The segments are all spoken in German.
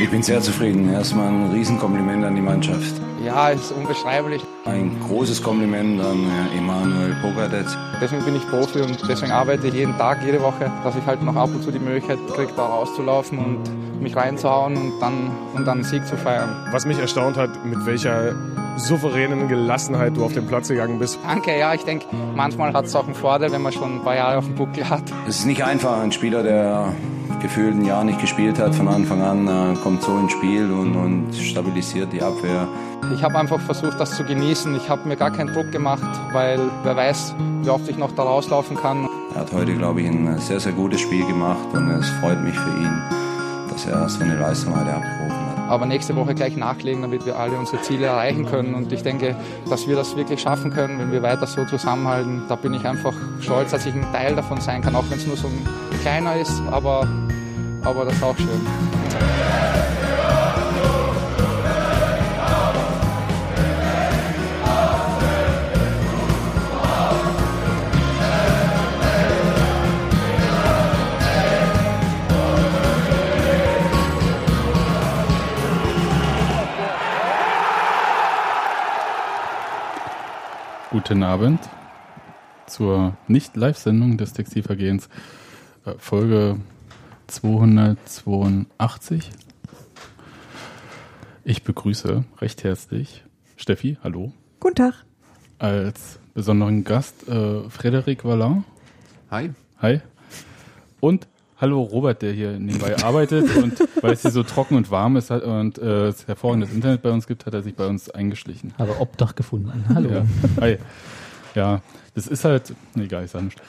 Ich bin sehr zufrieden. Erstmal ein Riesenkompliment an die Mannschaft. Ja, ist unbeschreiblich. Ein großes Kompliment an Emanuel Pogatetz. Deswegen bin ich Profi und deswegen arbeite ich jeden Tag, jede Woche, dass ich halt noch ab und zu die Möglichkeit kriege, da rauszulaufen und mich reinzuhauen und dann, und dann einen Sieg zu feiern. Was mich erstaunt hat, mit welcher souveränen Gelassenheit du auf den Platz gegangen bist. Danke, ja, ich denke, manchmal hat es auch einen Vorteil, wenn man schon ein paar Jahre auf dem Buckel hat. Es ist nicht einfach, ein Spieler, der gefühlt ein Jahr nicht gespielt hat von Anfang an, äh, kommt so ins Spiel und, und stabilisiert die Abwehr. Ich habe einfach versucht, das zu genießen. Ich habe mir gar keinen Druck gemacht, weil wer weiß, wie oft ich noch da rauslaufen kann. Er hat heute, glaube ich, ein sehr, sehr gutes Spiel gemacht und es freut mich für ihn, dass er so eine Leistung heute abgerufen hat. Aber nächste Woche gleich nachlegen, damit wir alle unsere Ziele erreichen können. Und ich denke, dass wir das wirklich schaffen können, wenn wir weiter so zusammenhalten. Da bin ich einfach stolz, dass ich ein Teil davon sein kann, auch wenn es nur so ein kleiner ist. Aber, aber das ist auch schön. Guten Abend zur Nicht-Live-Sendung des Textilvergehens, äh, Folge 282. Ich begrüße recht herzlich Steffi, hallo. Guten Tag. Als besonderen Gast äh, Frederik Wallin. Hi. Hi. Und hallo Robert, der hier nebenbei arbeitet und weil es hier so trocken und warm ist und äh, es hervorragendes Internet bei uns gibt, hat er sich bei uns eingeschlichen. Habe Obdach gefunden. Hallo. Ja, Hi. ja das ist halt, nee, egal, ich sag nicht.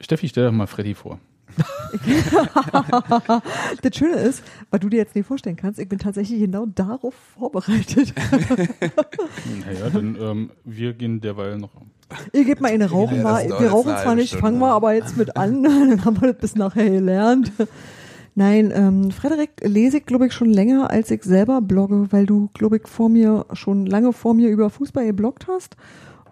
Steffi, stell doch mal Freddy vor. das Schöne ist, weil du dir jetzt nicht vorstellen kannst, ich bin tatsächlich genau darauf vorbereitet. naja, dann ähm, wir gehen derweil noch. Ihr gebt mal eine rauchen, Ja, wir rauchen zwar nicht, Stunde. fangen wir aber jetzt mit an, dann haben wir das bis nachher gelernt. Nein, ähm, Frederik lese ich, glaube ich, schon länger, als ich selber blogge, weil du, glaube ich, vor mir, schon lange vor mir über Fußball gebloggt hast.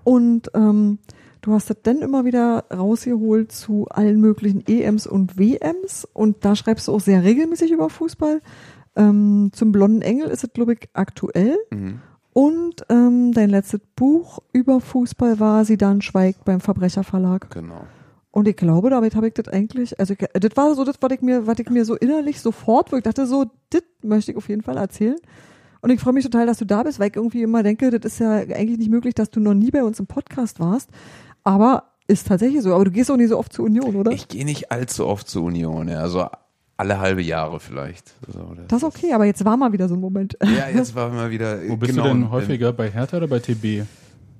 Und ähm, du hast das dann immer wieder rausgeholt zu allen möglichen EMs und WMs. Und da schreibst du auch sehr regelmäßig über Fußball. Ähm, zum Blonden Engel ist es, glaube ich, aktuell. Mhm. Und ähm, dein letztes Buch über Fußball war Sie dann schweigt beim Verbrecherverlag. Genau. Und ich glaube, damit habe ich das eigentlich, also ich, das war so das, was ich mir, was ich mir so innerlich sofort, wo ich dachte so, das möchte ich auf jeden Fall erzählen. Und ich freue mich total, dass du da bist, weil ich irgendwie immer denke, das ist ja eigentlich nicht möglich, dass du noch nie bei uns im Podcast warst. Aber ist tatsächlich so. Aber du gehst auch nicht so oft zur Union, oder? Ich gehe nicht allzu oft zur Union, ja. also alle halbe Jahre vielleicht. So, das ist okay, aber jetzt war mal wieder so ein Moment. Ja, jetzt war mal wieder. Wo bist genau, du denn ähm, häufiger, bei Hertha oder bei TB?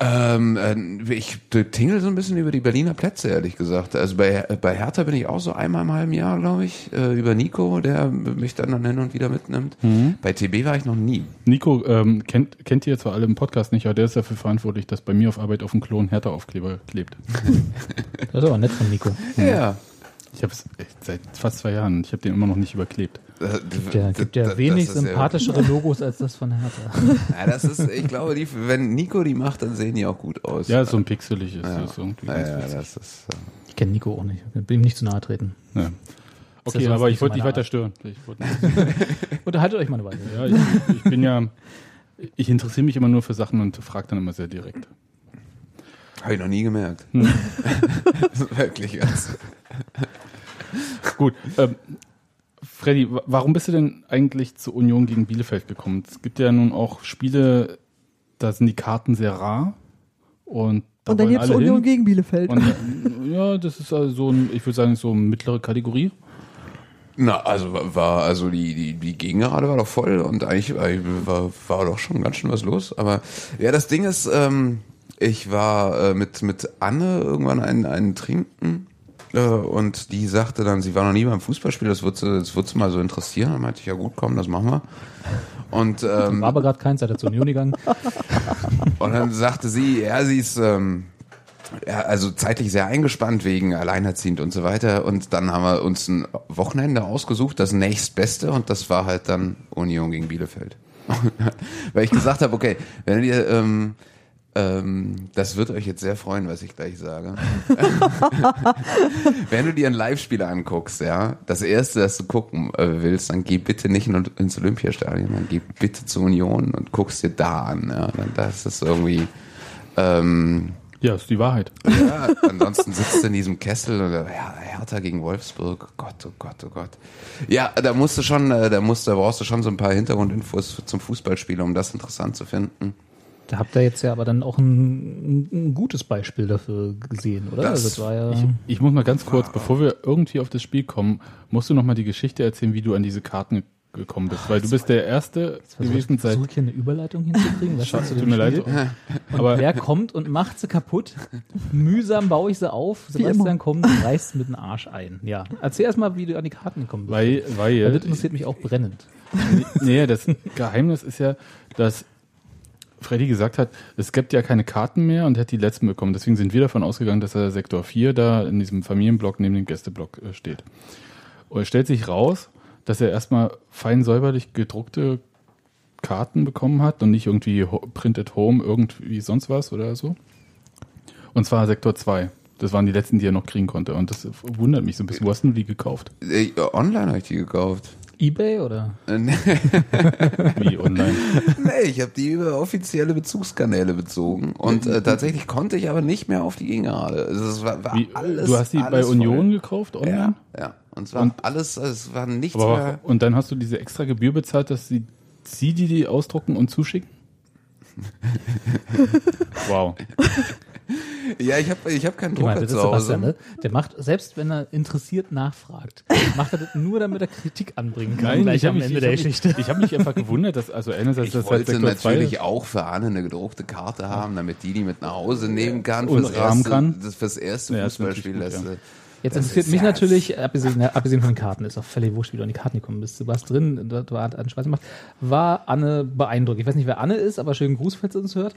Ähm, äh, ich tingle so ein bisschen über die Berliner Plätze, ehrlich gesagt. Also bei, bei Hertha bin ich auch so einmal im halben Jahr, glaube ich, äh, über Nico, der mich dann, dann hin und wieder mitnimmt. Mhm. Bei TB war ich noch nie. Nico ähm, kennt, kennt ihr zwar alle im Podcast nicht, aber der ist dafür verantwortlich, dass bei mir auf Arbeit auf dem Klo ein Hertha-Aufkleber klebt. Das ist aber nett von Nico. Ja. Ich habe es seit fast zwei Jahren. Ich habe den immer noch nicht überklebt. Das, Gibt ja, gibt ja das- wenig das ist ja- sympathischere Logos als das von Hertha. Ja, das ist, ich glaube, die, wenn Nico die macht, dann sehen die auch gut aus. Ja, so ein pixelig ist ja. das irgendwie. Ja, ganz ja, witzig. das ist. äh, Ich kenne Nico auch nicht. Ich will ihm nicht zu nahe treten. Ja. Okay, aber ich so wollte dich weiter stören. Unterhaltet euch mal eine Weile. ja, ich, ich bin ja, ich interessiere mich immer nur für Sachen und frage dann immer sehr direkt. Habe ich noch nie gemerkt. Hm. Wirklich ganz. Gut, ähm, Freddy, wa- warum bist du denn eigentlich zur Union gegen Bielefeld gekommen? Es gibt ja nun auch Spiele, da sind die Karten sehr rar und da Und dann gibt's alle Union hin. gegen Bielefeld. Und, äh, ja, das ist also so ein, ich würde sagen, so eine mittlere Kategorie. Na, also war- also die, die, die Gegengerade war doch voll und eigentlich war, war doch schon ganz schön was los. Aber ja, das Ding ist, ähm, ich war äh, mit, mit Anne irgendwann einen, einen trinken und die sagte dann, sie war noch nie beim Fußballspiel, das wird sie, das wird sie mal so interessieren. Dann meinte ich, ja gut, komm, das machen wir. Und, ähm, War aber gerade keins, seid ihr zur Union gegangen. und dann sagte sie, ja, sie ist ähm, ja, also zeitlich sehr eingespannt wegen alleinerziehend und so weiter. Und dann haben wir uns ein Wochenende ausgesucht, das nächstbeste, und das war halt dann Union gegen Bielefeld. Weil ich gesagt habe, okay, wenn ihr ähm, Ähm, das wird euch jetzt sehr freuen, was ich gleich sage. Wenn du dir ein Live-Spiel anguckst, ja, das erste, das du gucken äh, willst, dann geh bitte nicht in, ins Olympiastadion, dann geh bitte zur Union und guckst dir da an. Ja. Dann, das ist irgendwie. Ähm, Ja, ist die Wahrheit. ja, ansonsten sitzt du in diesem Kessel oder ja, Hertha gegen Wolfsburg. Gott, oh Gott, oh Gott. Ja, da musst du schon, äh, da musst, da brauchst du schon so ein paar Hintergrundinfos zum Fußballspiel, um das interessant zu finden. Da habt ihr jetzt ja aber dann auch ein, ein gutes Beispiel dafür gesehen, oder? Das- also das war ja. Ich, ich muss mal ganz kurz, bevor wir irgendwie auf das Spiel kommen, musst du noch mal die Geschichte erzählen, wie du an diese Karten gekommen bist. Weil du bist der Erste gewesen seit... Versuche ich hier eine Überleitung hinzukriegen. Was du Tut mir leid. Aber Wer kommt und macht sie kaputt? Mühsam baue ich sie auf. Sebastian kommt und reißt mit dem Arsch ein. Ja. Erzähl erst mal, wie du an die Karten gekommen bist. weil, Weil weil das interessiert mich auch brennend. nee, das Geheimnis ist ja, dass Freddy gesagt hat, es gibt ja keine Karten mehr und hat die letzten bekommen. Deswegen sind wir davon ausgegangen, dass er Sektor 4 da in diesem Familienblock neben dem Gästeblock äh, steht. Und es stellt sich raus, dass er erstmal fein säuberlich gedruckte Karten bekommen hat und nicht irgendwie ho- printed home, irgendwie sonst was oder so. Und zwar Sektor 2. Das waren die letzten, die er noch kriegen konnte. Und das wundert mich so ein bisschen. Wo hast du die gekauft? Äh, online habe ich die gekauft. Ebay oder? Äh, nee, Wie online? nee, ich habe die über offizielle Bezugskanäle bezogen und äh, tatsächlich konnte ich aber nicht mehr auf die Gegengrade. Also es war, war Wie, alles. du hast die bei Union voll. gekauft online? Ja, ja. Und es war Und- alles, es war nichts Aber, mehr. und dann hast du diese extra Gebühr bezahlt, dass sie, sie die, die ausdrucken und zuschicken? wow. Ja, ich habe ich hab keinen Drucker ist zu Hause. Sebastian, ne? Der macht, selbst wenn er interessiert nachfragt, macht er das nur, damit er Kritik anbringen kann. gleich ich am habe mich, Ende der hab mich, Geschichte. ich hab mich einfach gewundert, dass also einerseits Ich das halt wollte Sektor 2 natürlich auch für Anne eine gedruckte Karte haben, damit die die mit nach Hause nehmen kann. Und fürs rahmen erste, kann. Das fürs erste Ja, Fußballspiel. gut, das, ja. Jetzt das interessiert mich natürlich, abgesehen, abgesehen von den Karten, ist auch völlig wurscht, wie du an die Karten gekommen bist. Du warst drin, du du hast einen Spaß gemacht. War Anne beeindruckt? Ich weiß nicht, wer Anne ist, aber schönen Gruß, falls ihr uns hört.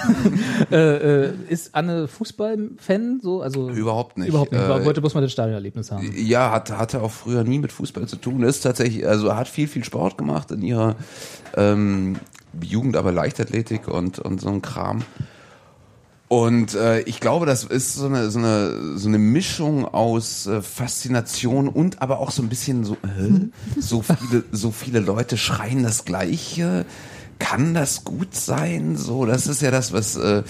äh, äh, ist Anne Fußballfan? So, also Überhaupt nicht. Überhaupt nicht. Äh, wollte bloß mal das Stadionerlebnis haben. Ja, hat, hatte auch früher nie mit Fußball zu tun. Ist tatsächlich, also hat viel, viel Sport gemacht in ihrer ähm, Jugend, aber Leichtathletik und, und so ein Kram. Und äh, ich glaube, das ist so eine, so eine, so eine Mischung aus äh, Faszination und aber auch so ein bisschen so, äh, so viele, so viele Leute schreien das Gleiche. Kann das gut sein? So, das ist ja das, was äh,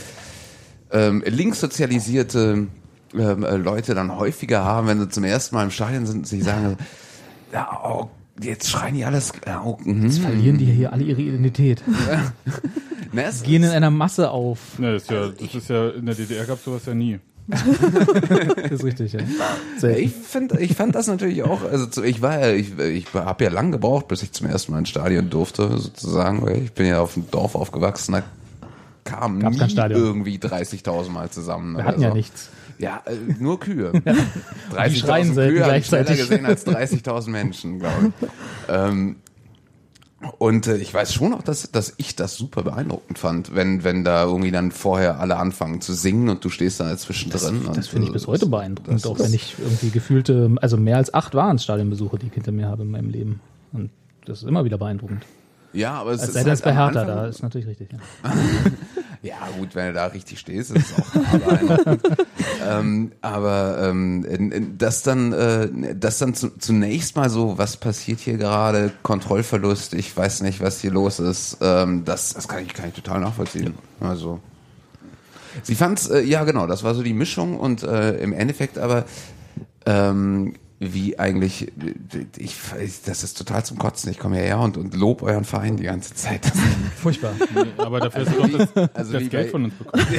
ähm, linkssozialisierte ähm, äh, Leute dann häufiger haben, wenn sie zum ersten Mal im Stadion sind, sie sagen, ja, oh, jetzt schreien die alles. Ja, oh, mhm. Verlieren die hier alle ihre Identität. Na, es Gehen in einer Masse auf. Ne, das, ist ja, das ist ja, in der DDR gab sowas ja nie. Das ist richtig, ja. Ja, Ich finde, ich fand das natürlich auch. Also zu, ich war ja, ich, ich habe ja lang gebraucht, bis ich zum ersten Mal ins Stadion durfte, sozusagen. Weil ich bin ja auf dem Dorf aufgewachsen, da kamen nie irgendwie 30.000 Mal zusammen. Wir hatten ja so. nichts. Ja, äh, nur Kühe. Die schreien 30.000 selten Kühe habe ich schneller gleichzeitig. gesehen als 30.000 Menschen, glaube ich. ähm, und äh, ich weiß schon auch, dass, dass ich das super beeindruckend fand, wenn, wenn da irgendwie dann vorher alle anfangen zu singen und du stehst da zwischendrin. Das und, finde ich äh, bis heute beeindruckend, das auch wenn ich irgendwie gefühlte, also mehr als acht waren Stadionbesuche, die ich hinter mir habe in meinem Leben. Und das ist immer wieder beeindruckend. Ja, aber es Als ist sei das halt bei Hertha, da ist natürlich richtig. Ja. Ja, gut, wenn du da richtig stehst, ist es auch ähm, aber ähm, das dann, äh, das dann zu, zunächst mal so, was passiert hier gerade, Kontrollverlust, ich weiß nicht, was hier los ist, ähm, das, das kann ich, kann ich total nachvollziehen. Also sie fand's, äh, ja genau, das war so die Mischung und äh, im Endeffekt aber ähm, wie eigentlich, ich, das ist total zum Kotzen. Ich komme hierher und, und lob euren Verein die ganze Zeit. Furchtbar. Nee, aber dafür hast du doch das, also das wie Geld bei- von uns bekommen.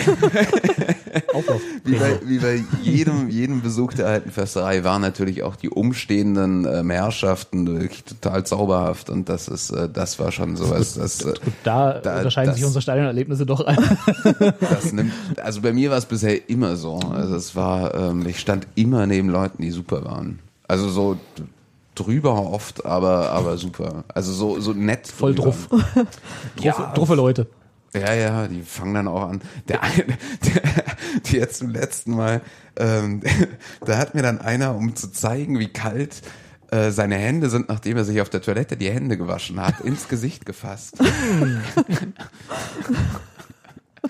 Wie bei, wie bei jedem, jedem Besuch der alten Försterei waren natürlich auch die umstehenden ähm, Herrschaften wirklich total zauberhaft und das ist, äh, das war schon sowas, das, äh, Gut, da, Da- unterscheiden das- sich unsere Stadionerlebnisse doch ein. das nimmt, also bei mir war es bisher immer so. Also es war, ähm, ich stand immer neben Leuten, die super waren. Also so drüber oft, aber, aber super. Also so, so nett. Voll drüber. druff. Ja, Druffe, druffe Leute. Ja, ja, die fangen dann auch an. Der eine, der, die jetzt zum letzten Mal, ähm, da hat mir dann einer, um zu zeigen, wie kalt äh, seine Hände sind, nachdem er sich auf der Toilette die Hände gewaschen hat, ins Gesicht gefasst.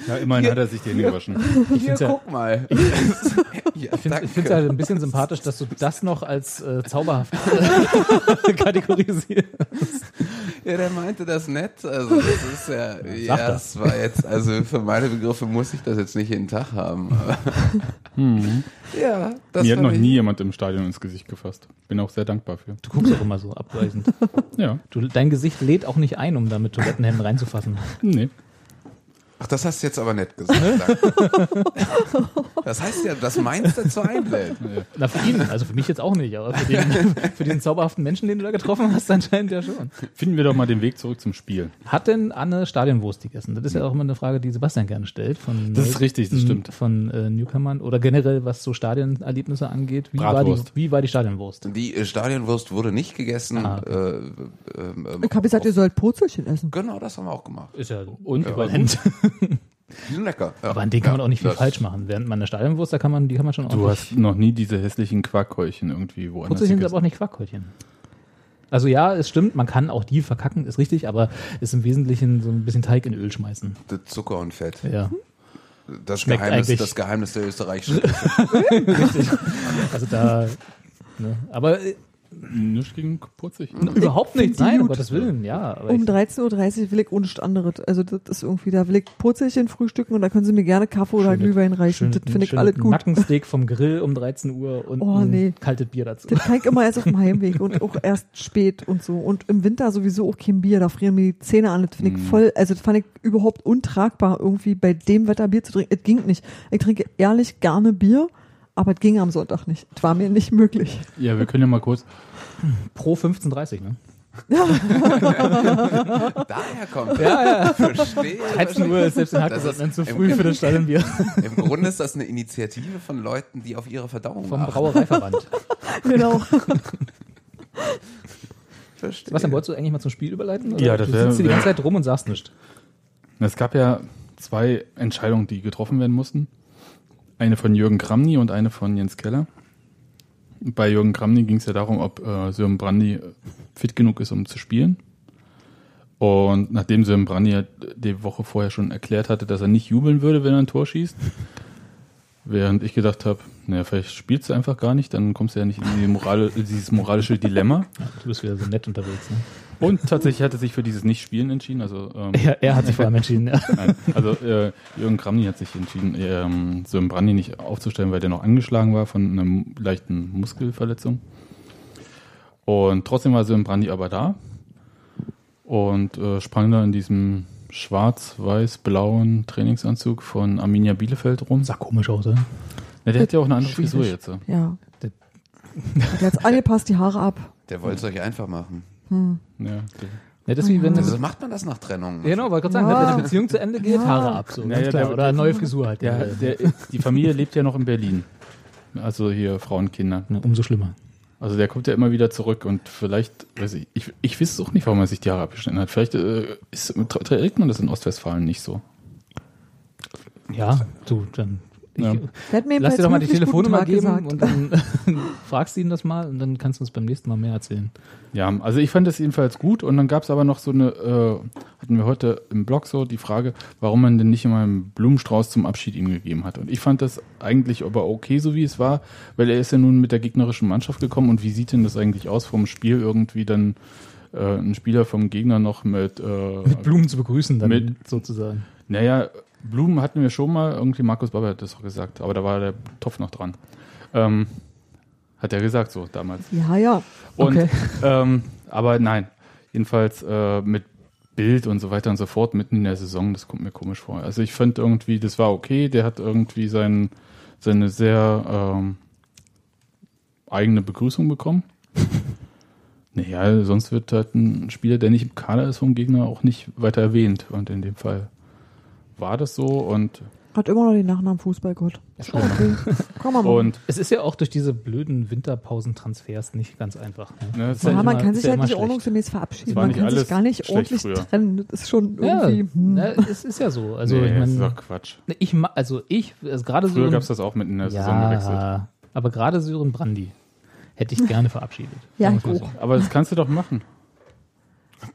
Ja, immerhin hat er sich die Hände gewaschen. Ich finde es ja, Guck mal. ja, ich ich find's halt ein bisschen sympathisch, dass du das noch als äh, zauberhaft kategorisierst. Ja, der meinte das nett. Also das ist ja, ja, das. das war jetzt, also für meine Begriffe muss ich das jetzt nicht jeden Tag haben. Aber Ja, das Mir hat noch ich- nie jemand im Stadion ins Gesicht gefasst. Bin auch sehr dankbar für. Du guckst auch immer so abweisend. Ja, Du, dein Gesicht lädt auch nicht ein, um da mit Toilettenhänden reinzufassen. nee. Ach, das hast du jetzt aber nett gesagt. Danke. Das heißt ja, das meinst du zu einlädt. Na, für ihn, also für mich jetzt auch nicht, aber für den, für den zauberhaften Menschen, den du da getroffen hast, anscheinend ja schon. Finden wir doch mal den Weg zurück zum Spiel. Hat denn Anne Stadionwurst gegessen? Das ist ja auch immer eine Frage, die Sebastian gerne stellt. Von Das ist richtig, das stimmt. Von äh, Newcomern oder generell, was so Stadionerlebnisse angeht. Wie war, die, wie war die Stadionwurst? Die äh, Stadionwurst wurde nicht gegessen. Ah, äh, ähm, Ich habe gesagt, ihr sollt Purzelchen essen. Genau, das haben wir auch gemacht. Ist ja Und äquivalent. Die sind lecker. Ja. Aber an denen kann man Ja, auch nicht viel falsch machen. Während man eine Stadionwurst, da kann man, die kann man schon Du ordentlich. hast noch nie diese hässlichen Quarkhäulchen irgendwie woanders Putzelchen sind aber auch nicht Quackhäulchen. Also ja, es stimmt, man kann auch die verkacken, ist richtig, aber ist im Wesentlichen so ein bisschen Teig in Öl schmeißen. Das Zucker und Fett. Ja, Das Schmeckt Geheimnis, eigentlich- das Geheimnis der österreichischen richtig. Also da, ne. aber Nichts gegen Purzig. überhaupt die nein, um. Gottes Willen, ja. Aber Um ich, 13.30 Uhr will ich ohne anderes. Also das ist irgendwie, da will ich Purzelchen frühstücken und da können sie mir gerne Kaffee oder Glühwein reichen. Das finde ich alles gut. Nackensteak vom Grill um 13 Uhr und Oh, ein nee. kaltes Bier dazu. Das kann ich immer erst auf dem Heimweg und auch erst spät und so. Und im Winter sowieso auch kein Bier, da frieren mir die Zähne an. Das finde ich voll, also das fand ich überhaupt untragbar, irgendwie bei dem Wetter Bier zu trinken. Es ging nicht. Ich trinke ehrlich gerne Bier, aber es ging am Sonntag nicht. Es war mir nicht möglich. Ja, wir können ja mal kurz. Pro 15,30, ne? Daher kommt. Ja, ja. Verstehe. 13 Uhr ist selbst in ist zu im- früh für das Stadionbier Im Grunde ist das eine Initiative von Leuten, die auf ihre Verdauung vom achten. Brauereiverband. Genau. Verstehe. Sebastian, wolltest du eigentlich mal zum Spiel überleiten? oder? Ja, das du wär- sitzt hier die ganze Zeit rum und sagst nichts. Es gab ja zwei Entscheidungen, die getroffen werden mussten. Eine von Jürgen Kramny und eine von Jens Keller. Bei Jürgen Kramny ging es ja darum, ob äh, Sören Brandy äh, fit genug ist, um zu spielen. Und nachdem Sören Brandy ja die Woche vorher schon erklärt hatte, dass er nicht jubeln würde, wenn er ein Tor schießt, während ich gedacht habe, naja, vielleicht spielst du einfach gar nicht, dann kommst du ja nicht in die Morale, dieses moralische Dilemma. Ja, du bist wieder so nett unterwegs. Ne? Und tatsächlich hat er sich für dieses Nicht-Spielen entschieden. Also ähm, Er, er hat sich vor allem entschieden. Ja. Nein, also äh, Jürgen Kramny hat sich entschieden, ähm, Sören Brandy nicht aufzustellen, weil der noch angeschlagen war von einer leichten Muskelverletzung. Und trotzdem war Sören Brandy aber da und äh, sprang da in diesem schwarz-weiß-blauen Trainingsanzug von Arminia Bielefeld rum. Sah komisch aus, oder? Ja, der hat ja auch eine andere Schwierig. Frisur jetzt. so. Ja. Das- Hat jetzt angepasst die Haare ab. Der wollte es euch einfach machen. Ja, Ja, das wie wenn Also so macht man das nach Trennung. Ja, genau, wollte gerade sagen, Ja. wenn eine Beziehung zu Ende geht, Ja. Haare ab. So, Ja, klar. der- Oder eine neue Frisur halt. der, der, die Familie lebt ja noch in Berlin. Also hier Frauen, Kinder. Ja, umso schlimmer. Also der kommt ja immer wieder zurück und vielleicht, weiß ich, ich, ich weiß auch nicht, warum er sich die Haare abgeschnitten hat. Vielleicht äh, ist, trägt man das in Ostwestfalen nicht so. Ja, du, dann. Ich, Ja. Lass dir doch mal die Telefonnummer geben Tag und gesagt. dann fragst du ihn das mal und dann kannst du uns beim nächsten Mal mehr erzählen. Ja, also ich fand das jedenfalls gut und dann gab es aber noch so eine, äh, hatten wir heute im Blog so die Frage, warum man denn nicht immer einen Blumenstrauß zum Abschied ihm gegeben hat. Und ich fand das eigentlich aber okay, so wie es war, weil er ist ja nun mit der gegnerischen Mannschaft gekommen und wie sieht denn das eigentlich aus vom Spiel irgendwie dann äh, ein Spieler vom Gegner noch mit, äh, Mit Blumen zu begrüßen dann Mit- sozusagen. Naja, Blumen hatten wir schon mal, irgendwie Markus Baber hat das auch gesagt, aber da war der Topf noch dran. Ähm, hat er gesagt so damals. Ja, ja. Und, Okay. ähm, aber nein, jedenfalls äh, mit Bild und so weiter und so fort mitten in der Saison, das kommt mir komisch vor. Also ich fand irgendwie, das war okay, der hat irgendwie sein, seine sehr ähm, eigene Begrüßung bekommen. naja, sonst wird halt ein Spieler, der nicht im Kader ist vom Gegner, auch nicht weiter erwähnt. Und in dem Fall war das so und, Hat immer noch den Nachnamen Fußballgott. Ist okay. Komm mal. und Es ist ja auch durch diese blöden Winterpausentransfers nicht ganz einfach. Ne? ne, ja ja, man immer- kann sich ja halt nicht schlecht. ordnungsgemäß verabschieden. Man kann sich gar nicht ordentlich früher. trennen. Das ist schon Ja, irgendwie. hm. ne, es ist ja so. Also nee, ich das ist doch Quatsch. ich ma- also ich also gerade so Früher gab es das auch mitten in der Saison gewechselt. ja, aber gerade Sören Brandy hätte ich gerne verabschiedet. Ja, ich auch. so. Aber das kannst du doch machen.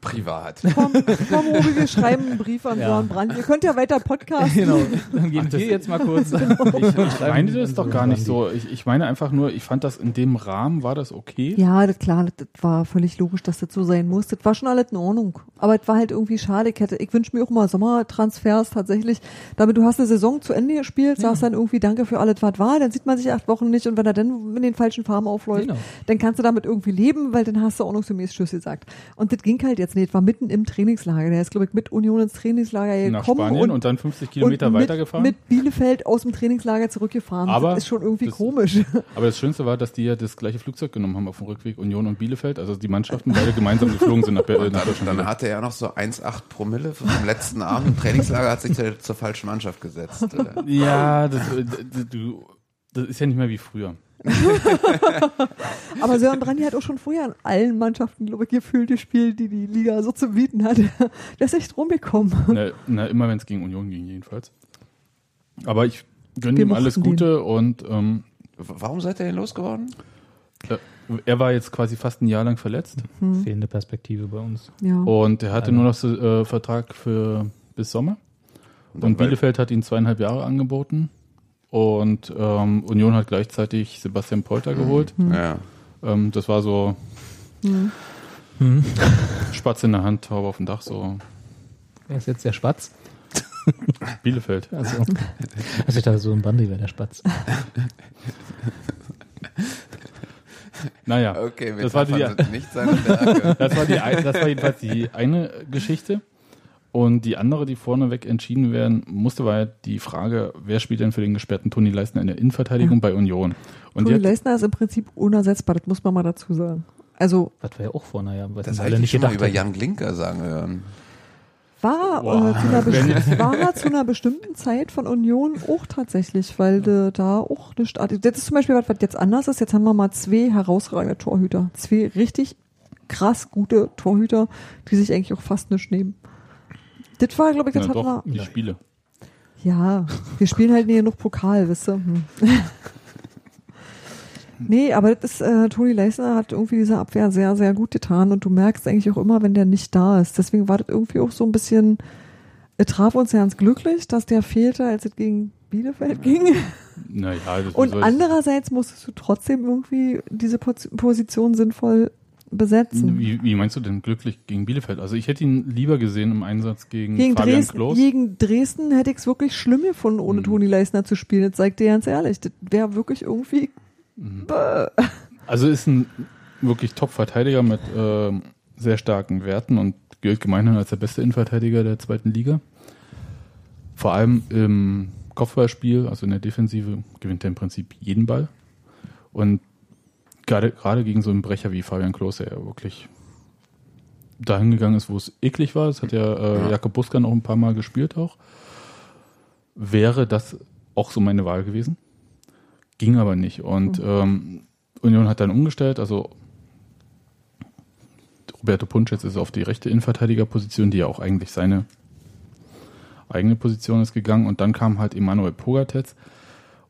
Privat. Komm, komm Obi, wir schreiben einen Brief an Ja. Björn Brandt. Ihr könnt ja weiter podcasten. Genau, dann gehen wir jetzt mal kurz. Ich meine das doch gar nicht so. Ich, ich meine einfach nur, ich fand das in dem Rahmen, war das okay? Ja, das klar, das, das war völlig logisch, dass das so sein muss. Das war schon alles in Ordnung. Aber es war halt irgendwie schade. Ich, hätte, ich wünsche mir auch mal Sommertransfers tatsächlich. Damit du hast eine Saison zu Ende gespielt, sagst dann irgendwie Danke für alles, was war. Dann sieht man sich acht Wochen nicht und wenn er dann in den falschen Farben aufläuft, Genau. dann kannst du damit irgendwie leben, weil dann hast du ordnungsgemäß Tschüss gesagt. Und das ging halt jetzt nicht. War mitten im Trainingslager. Der ist, glaube ich, mit Union ins Trainingslager Nach gekommen Spanien und, und, dann 50 Kilometer und mit, weitergefahren? mit Bielefeld aus dem Trainingslager zurückgefahren. Aber das ist schon irgendwie das- komisch. Aber das Schönste war, dass die ja das gleiche Flugzeug genommen haben auf dem Rückweg Union und Bielefeld. Also die Mannschaften beide gemeinsam geflogen sind nach, äh, nach Deutschland. dann hatte er ja noch so 1,8 Promille vom letzten Abend im Trainingslager, hat sich zur, zur falschen Mannschaft gesetzt. Ja, das, d- du, das ist ja nicht mehr wie früher. Aber Sören Brandi hat auch schon vorher in allen Mannschaften, glaube ich, gefühlt gespielt, die die Liga so zu bieten hat. Der ist echt rumgekommen. Na, na, immer wenn es gegen Union ging, jedenfalls. Aber ich gönne ihm alles Gute und ähm, Warum seid ihr denn losgeworden? äh, er war jetzt quasi fast ein Jahr lang verletzt Fehlende Perspektive bei uns. Ja. und er hatte nur noch so, äh, Vertrag für bis Sommer. Und weil- Bielefeld hat ihn zweieinhalb Jahre angeboten. Und ähm, Union hat gleichzeitig Sebastian Polter geholt. Ja. Ähm, das war so Spatz in der Hand, Taube auf dem Dach, so Wer ist jetzt der Spatz? Bielefeld. Also, also ich dachte, so ein Bandi wäre der Spatz. Naja, Okay, das war, die, nicht seine das, war die, das war jedenfalls die eine Geschichte. Und die andere, die vorneweg entschieden werden musste, war ja die Frage, wer spielt denn für den gesperrten Toni Leistner in der Innenverteidigung bei Union? Und Toni hat, Leisner ist im Prinzip unersetzbar, das muss man mal dazu sagen. Also Was wir ja auch vor, naja, was Das alle ich nicht schon mal gedacht über. Jan Glinker sagen hören. war, äh, zu war zu einer bestimmten Zeit von Union auch tatsächlich, weil de, da auch nicht. Das ist zum Beispiel was, was jetzt anders ist. Jetzt haben wir mal zwei herausragende Torhüter. Zwei richtig krass gute Torhüter, die sich eigentlich auch fast nicht nehmen. Das war, glaube ich, das na hatten doch, wir. die Spiele. Ja, wir spielen halt nie genug Pokal, wisst ihr. Hm. nee, aber das ist, äh, Toni Leisner hat irgendwie diese Abwehr sehr, sehr gut getan und du merkst eigentlich auch immer, wenn der nicht da ist. Deswegen war das irgendwie auch so ein bisschen, er traf uns ganz glücklich, dass der fehlte, als es gegen Bielefeld ging. Naja, das Und andererseits musstest du trotzdem irgendwie diese Posi- Position sinnvoll besetzen. Wie, wie meinst du denn glücklich gegen Bielefeld? Also ich hätte ihn lieber gesehen im Einsatz gegen, Gegen Fabian Dresden, Klos. gegen Dresden hätte ich es wirklich schlimm gefunden, ohne Mhm. Toni Leisner zu spielen. Das zeigt dir ganz ehrlich. Das wäre wirklich irgendwie. Bäh. Also ist ein wirklich Top-Verteidiger mit ähm, sehr starken Werten und gilt gemeinhin als der beste Innenverteidiger der zweiten Liga. Vor allem im Kopfballspiel, also in der Defensive, gewinnt er im Prinzip jeden Ball. Und gerade, gerade gegen so einen Brecher wie Fabian Klos, der ja wirklich dahin gegangen ist, wo es eklig war, das hat ja, äh, Jakob Buska noch ein paar Mal gespielt auch, wäre das auch so meine Wahl gewesen. Ging aber nicht. Und ähm, Union hat dann umgestellt, also Roberto Punschitz ist auf die rechte Innenverteidigerposition, die ja auch eigentlich seine eigene Position ist gegangen. Und dann kam halt Emanuel Pogatetz.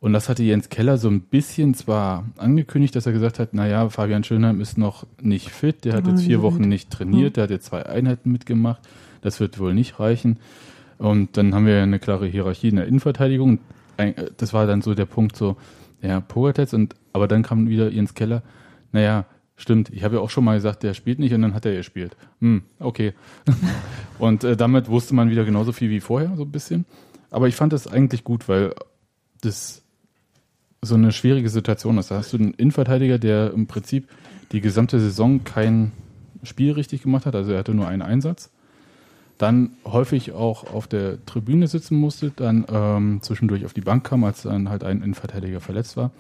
Und das hatte Jens Keller so ein bisschen zwar angekündigt, dass er gesagt hat, naja, Fabian Schönheim ist noch nicht fit, der hat jetzt vier Wochen nicht trainiert, der hat jetzt zwei Einheiten mitgemacht, das wird wohl nicht reichen. Und dann haben wir eine klare Hierarchie in der Innenverteidigung. Äh, Das war dann so der Punkt so, ja, Pogatetz und, aber dann kam wieder Jens Keller, naja, stimmt, ich habe ja auch schon mal gesagt, der spielt nicht und dann hat er gespielt. Hm, okay. und äh, damit wusste man wieder genauso viel wie vorher, so ein bisschen. Aber ich fand das eigentlich gut, weil das so eine schwierige Situation ist. Da hast du einen Innenverteidiger, der im Prinzip die gesamte Saison kein Spiel richtig gemacht hat, also er hatte nur einen Einsatz. Dann häufig auch auf der Tribüne sitzen musste, dann ähm, zwischendurch auf die Bank kam, als dann halt ein Innenverteidiger verletzt war,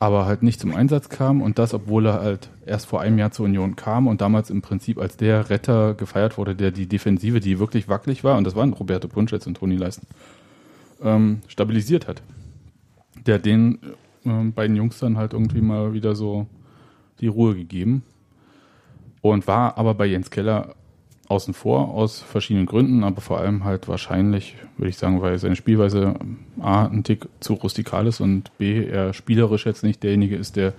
aber halt nicht zum Einsatz kam und das, obwohl er halt erst vor einem Jahr zur Union kam und damals im Prinzip als der Retter gefeiert wurde, der die Defensive, die wirklich wackelig war, und das waren Roberto Punschetz und Toni Leisten, ähm, stabilisiert hat der den ähm, beiden Jungs dann halt irgendwie mal wieder so die Ruhe gegeben. Und war aber bei Jens Keller außen vor, aus verschiedenen Gründen, aber vor allem halt wahrscheinlich, würde ich sagen, weil seine Spielweise A, ein Tick zu rustikal ist und B, er spielerisch jetzt nicht derjenige ist, der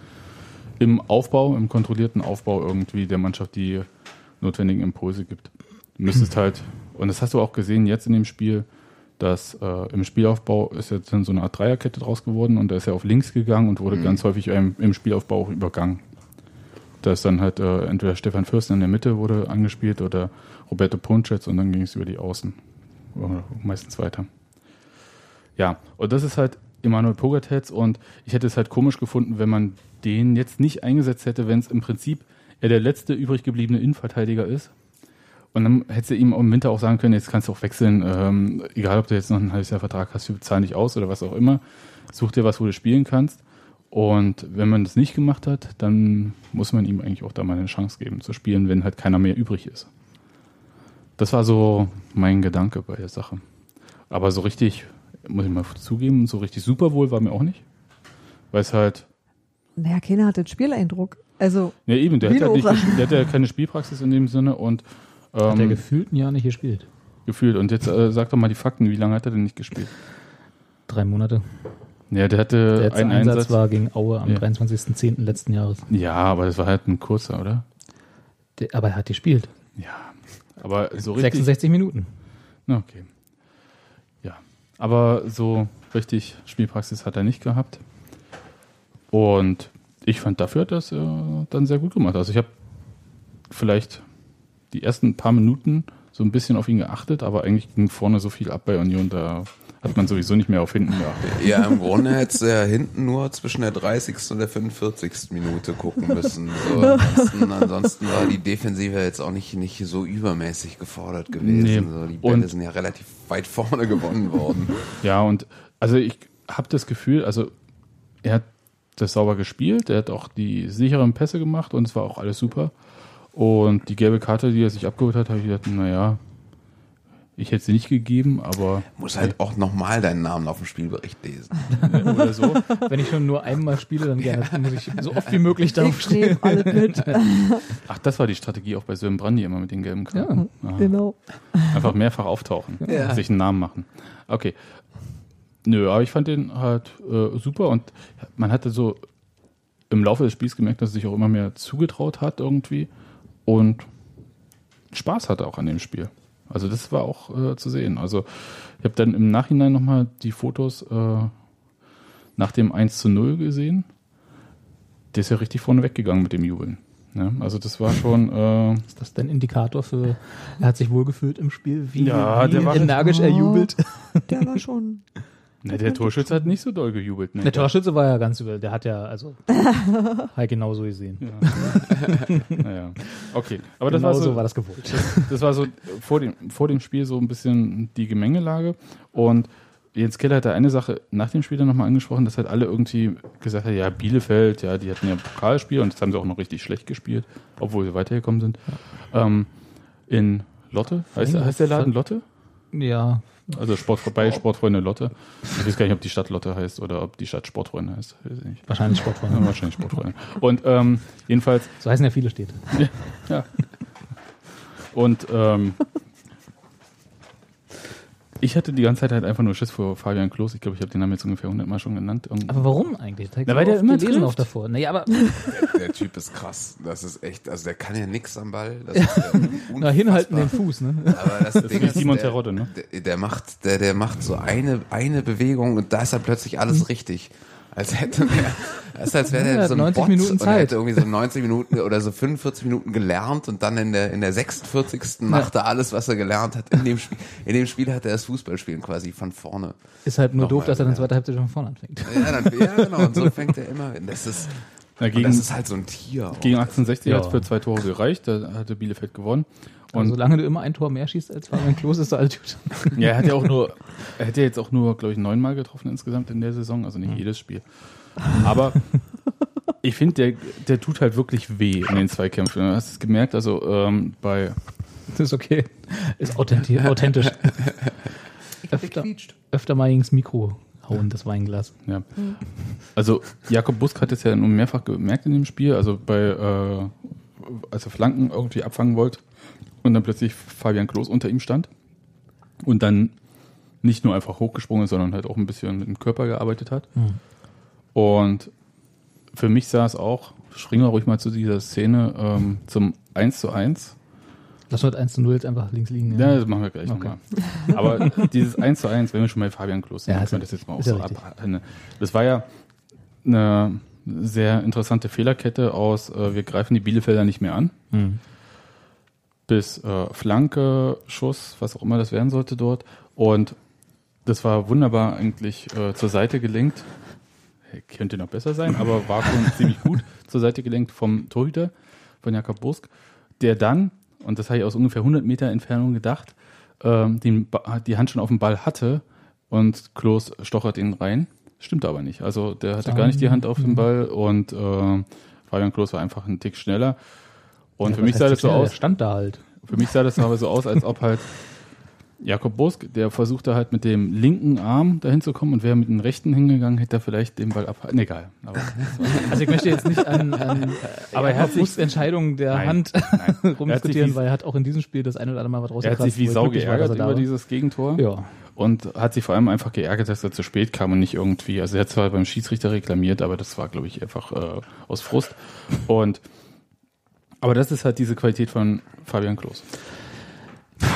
im Aufbau, im kontrollierten Aufbau irgendwie der Mannschaft die notwendigen Impulse gibt. Du müsstest halt, und das hast du auch gesehen jetzt in dem Spiel, dass äh, im Spielaufbau ist jetzt dann so eine Art Dreierkette draus geworden und da ist er auf links gegangen und wurde ganz häufig im, im Spielaufbau auch übergangen. Da ist dann halt äh, entweder Stefan Fürsten in der Mitte wurde angespielt oder Roberto Puncetz und dann ging es über die Außen. Oder meistens weiter. Ja, und das ist halt Emanuel Pogatetz und ich hätte es halt komisch gefunden, wenn man den jetzt nicht eingesetzt hätte, wenn es im Prinzip er der letzte übrig gebliebene Innenverteidiger ist. Und dann hätte ihm im Winter auch sagen können, jetzt kannst du auch wechseln, ähm, egal ob du jetzt noch ein halbes Jahr Vertrag hast, wir zahlen dich aus oder was auch immer. Such dir was, wo du spielen kannst. Und wenn man das nicht gemacht hat, dann muss man ihm eigentlich auch da mal eine Chance geben zu spielen, wenn halt keiner mehr übrig ist. Das war so mein Gedanke bei der Sache. Aber so richtig, muss ich mal zugeben, so richtig super wohl war mir auch nicht. Weil es halt, Naja, keiner hat den Spieleindruck. Also, ja eben, der hat, halt nicht, der hat ja keine Spielpraxis in dem Sinne und Hat er ähm, gefühlt ein Jahr nicht gespielt. gefühlt. Und jetzt äh, sag doch mal die Fakten, wie lange hat er denn nicht gespielt? Drei Monate. Ja, der hatte Der letzte einen Einsatz, Einsatz. war gegen Aue am Ja. 23.10. letzten Jahres. ja, aber das war halt ein kurzer, oder? Der, aber er hat gespielt. Ja. Aber so richtig. 66 Minuten. Na, okay. Ja. Aber so richtig Spielpraxis hat er nicht gehabt. Und ich fand dafür hat er das äh, dann sehr gut gemacht. Also ich habe vielleicht die ersten paar Minuten so ein bisschen auf ihn geachtet, aber eigentlich ging vorne so viel ab bei Union, da hat man sowieso nicht mehr auf hinten geachtet. Ja, im Grunde hättest du ja hinten nur zwischen der 30. und der 45. Minute gucken müssen. So, ansonsten, ansonsten war die Defensive jetzt auch nicht, nicht so übermäßig gefordert gewesen. Nee. So, die Bälle Und- sind ja relativ weit vorne gewonnen worden. Ja, und also ich habe das Gefühl, also er hat das sauber gespielt, er hat auch die sicheren Pässe gemacht und es war auch alles super. Und die gelbe Karte, die er sich abgeholt hat, habe ich gedacht, naja, ich hätte sie nicht gegeben, aber Muss halt auch nochmal deinen Namen auf dem Spielbericht lesen. oder so. Wenn ich schon nur einmal spiele, dann gerne, muss ich so oft wie möglich alles mit. Ach, das war die Strategie auch bei Sören Brandy immer mit den gelben Karten. Aha. genau. Einfach mehrfach auftauchen, Ja. sich einen Namen machen. Okay. Nö, aber ich fand den halt äh, super und man hatte so im Laufe des Spiels gemerkt, dass er sich auch immer mehr zugetraut hat irgendwie und Spaß hatte auch an dem Spiel. Also das war auch äh, zu sehen. Also ich habe dann im Nachhinein nochmal die Fotos äh, nach dem 1 zu 0 gesehen. Der ist ja richtig vorne weggegangen mit dem Jubeln. Ja, also das war schon... Äh, Ist das denn Indikator für, er hat sich wohlgefühlt im Spiel? Wie, Ja, wie der war- energisch er jubelt? Der war schon. Ne, der Torschütze hat nicht so doll gejubelt. Ne? Der Torschütze war ja ganz übel. Der hat ja, also, halt genauso gesehen. Naja. Okay, aber das genau war so, so war das gewollt. das war so vor dem, vor dem Spiel so ein bisschen die Gemengelage. Und Jens Keller hat da eine Sache nach dem Spiel dann nochmal angesprochen, dass halt alle irgendwie gesagt haben, ja, Bielefeld, ja, die hatten ja ein Pokalspiel und das haben sie auch noch richtig schlecht gespielt, obwohl sie weitergekommen sind. Ähm, in Lotte, heißt, heißt der Laden Lotte? Ja, Also Sport vorbei, Sportfreunde Lotte. Ich weiß gar nicht, ob die Stadt Lotte heißt oder ob die Stadt Sportfreunde heißt. Wahrscheinlich Ja, Sportfreunde. wahrscheinlich Sportfreunde. Und ähm, jedenfalls So heißen ja viele Städte. Ja. Und ähm, ich hatte die ganze Zeit halt einfach nur Schiss vor Fabian Klos. Ich glaube, ich habe den Namen jetzt ungefähr 100 Mal schon genannt. Irgend- Aber warum eigentlich? Das so weil der immer gelesen auch davor. Naja, aber Der, der Typ ist krass. Das ist echt, also der kann ja nix am Ball. Das ist ja na, hinhalten den. Fuß, ne? Aber das, Ding wie ist, Simon der, Terodde, ne? Der, der macht, der, der macht so eine, eine Bewegung und da ist dann plötzlich alles richtig. Als hätte er, ist, als wäre Ja, der so ein 90 Bot Minuten und er Zeit. hätte irgendwie so 90 Minuten oder so 45 Minuten gelernt und dann in der, in der 46. macht er alles, was er gelernt hat. In dem Spiel, in dem Spiel hat er das Fußballspielen quasi von vorne. Ist halt nur doof, dass er dann ja. zweite Halbzeit schon von vorne anfängt. Ja, dann, ja, genau. Und so fängt er immer. Das ist, und gegen, das ist halt so ein Tier. gegen 1860 Ja. hat es für zwei Tore gereicht. Da hatte Bielefeld gewonnen. Und Und solange du immer ein Tor mehr schießt als Fabian Klos, ist alles gut. ja, er hat ja auch nur, er hätte jetzt auch nur, glaube ich, neunmal getroffen insgesamt in der Saison, also nicht jedes Spiel. Aber ich finde, der, der tut halt wirklich weh in den Zweikämpfen. Du hast es gemerkt, also ähm, bei Das ist okay. Ist authentisch. authentisch. öfter, öfter mal ins Mikro hauen, das Weinglas. Ja. Also Jakob Busk hat es ja nun mehrfach gemerkt in dem Spiel, also bei äh, als er Flanken irgendwie abfangen wollte und dann plötzlich Fabian Klos unter ihm stand und dann nicht nur einfach hochgesprungen ist, sondern halt auch ein bisschen mit dem Körper gearbeitet hat. Und für mich sah es auch, springen wir ruhig mal zu dieser Szene, ähm, zum 1 zu 1, Lass uns 1 zu 0 jetzt einfach links liegen. Ja, das machen wir gleich Okay. nochmal. Aber dieses 1 zu 1, wenn wir schon bei Fabian Klos sind, Ja, man ja- das jetzt mal auch ja so abhandeln. Das war ja eine sehr interessante Fehlerkette aus, äh, wir greifen die Bielefelder nicht mehr an, Mhm. Bis äh, Flanke, Schuss, was auch immer das werden sollte dort. Und das war wunderbar eigentlich äh, zur Seite gelenkt. Könnte noch besser sein, aber war schon ziemlich gut zur Seite gelenkt vom Torhüter, von Jakob Busk, der dann, und das habe ich aus ungefähr 100 Meter Entfernung gedacht, den, Ba- die Hand schon auf dem Ball hatte und Klos stochert ihn rein. Stimmt aber nicht. Also der hatte gar nicht die Hand auf dem Ball und äh, Fabian Klos war einfach einen Tick schneller. Und Ja, für mich sah das so aus, stand da halt. für mich sah das aber so aus, als ob halt Jakob Busk, der versuchte halt mit dem linken Arm dahin zu kommen und wäre mit dem rechten hingegangen, hätte er vielleicht den Ball abhalten. Egal. Aber Also ich möchte jetzt nicht an, an Aber er hat sich- Entscheidungen der Nein, Hand nein. Er rumdiskutieren, weil er hat auch in diesem Spiel das ein oder andere Mal was er rausgekratzt. hat sich wie Sau geärgert er über war. dieses Gegentor. Ja. Und hat sich vor allem einfach geärgert, dass er zu spät kam und nicht irgendwie, also er hat zwar beim Schiedsrichter reklamiert, aber das war, glaube ich, einfach äh, aus Frust. Und aber das ist halt diese Qualität von Fabian Klos.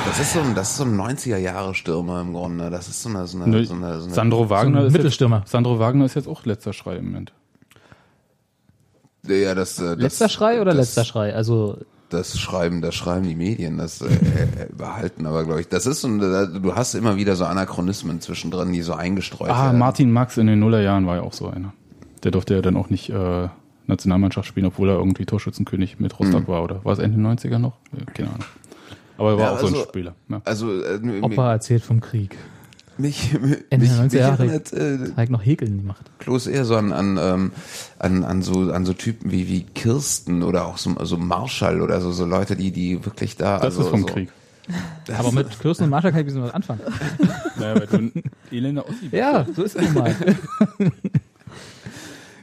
Das ist so ein, das ist so ein 90er-Jahre-Stürmer im Grunde. Das ist so eine, so eine, Ne, so eine, so eine Sandro Wagner ein ist Mittelstürmer. Jetzt, Sandro Wagner ist jetzt auch letzter Schrei im Moment. ja, das, äh, das, Letzter Schrei oder das, letzter Schrei? Also Das schreiben, das schreiben die Medien, das äh, äh, überhalten, aber glaube ich, das ist so, du hast immer wieder so Anachronismen zwischendrin, die so eingestreut Ah, werden. Martin Max in den Nullerjahren war ja auch so einer. Der durfte ja dann auch nicht äh, Nationalmannschaft spielen, obwohl er irgendwie Torschützenkönig mit Rostock war, oder war es Ende 90er noch? Keine Ahnung. Aber er war Ja, auch so ein also- Spieler. Ja. Also äh, Opa erzählt vom Krieg. mich, mich, Ende mich, der 90er mich Jahre. erinnert äh, Zeigt noch Häkeln gemacht. Klos eher so an, an, ähm, an, an, so, an so Typen wie, wie Kirsten oder auch so, so Marschall oder so, so Leute, die, die wirklich da. Das also, ist vom so, Krieg. Aber mit Kirsten und Marschall kann ich ein bisschen was anfangen. Naja, weil du ein elender Ossi bist. Ja, so ist es nun mal.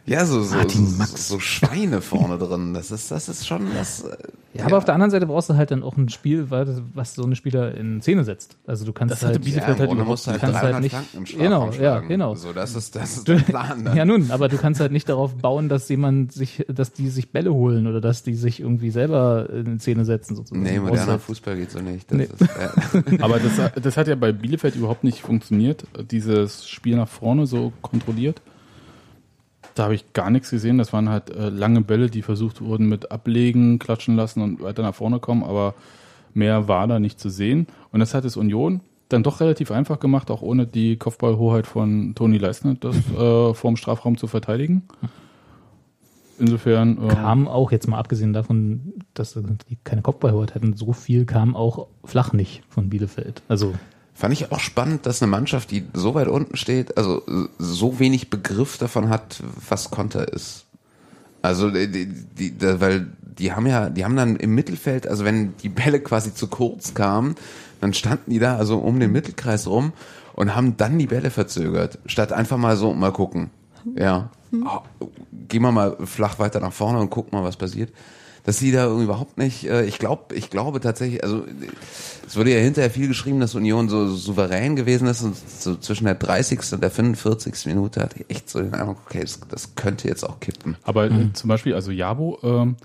Ja, so, so, so, so Schweine vorne drin. Das ist, das ist schon das. äh, Ja, aber auf der anderen Seite brauchst du halt dann auch ein Spiel, was so eine Spieler in Szene setzt. Also du kannst Das halt, Bielefeld Ja, halt überhaupt musst du halt kannst 300 halt nicht- Genau, ja, genau. So, das ist, das ist der Plan. Dann. Ja nun, aber du kannst halt nicht darauf bauen, dass jemand sich, dass die sich Bälle holen oder dass die sich irgendwie selber in Szene setzen sozusagen. Nee, moderner halt- Fußball geht so nicht. Das Nee. ist, äh, Aber das, das hat ja bei Bielefeld überhaupt nicht funktioniert, dieses Spiel nach vorne so kontrolliert. Da habe ich gar nichts gesehen. Das waren halt äh, lange Bälle, die versucht wurden mit Ablegen, klatschen lassen und weiter nach vorne kommen, aber mehr war da nicht zu sehen. Und das hat es Union dann doch relativ einfach gemacht, auch ohne die Kopfballhoheit von Toni Leisner, das äh, vorm Strafraum zu verteidigen. Insofern äh, kam auch jetzt mal abgesehen davon, dass die keine Kopfballhoheit hatten, so viel kam auch flach nicht von Bielefeld. Also Fand ich auch spannend, dass eine Mannschaft, die so weit unten steht, also so wenig Begriff davon hat, was Konter ist. Also die, die, weil die haben ja, die haben dann im Mittelfeld, also wenn die Bälle quasi zu kurz kamen, dann standen die da also um den Mittelkreis rum und haben dann die Bälle verzögert, statt einfach mal so mal gucken. Ja, oh, gehen wir mal flach weiter nach vorne und gucken mal, was passiert. Dass sie da überhaupt nicht, äh, ich glaube, ich glaube tatsächlich, also es wurde ja hinterher viel geschrieben, dass Union so souverän gewesen ist und so zwischen der 30. und der 45. Minute hatte ich echt so den Eindruck, okay, das, das könnte jetzt auch kippen. Aber äh, zum Beispiel, also Jabo, ähm,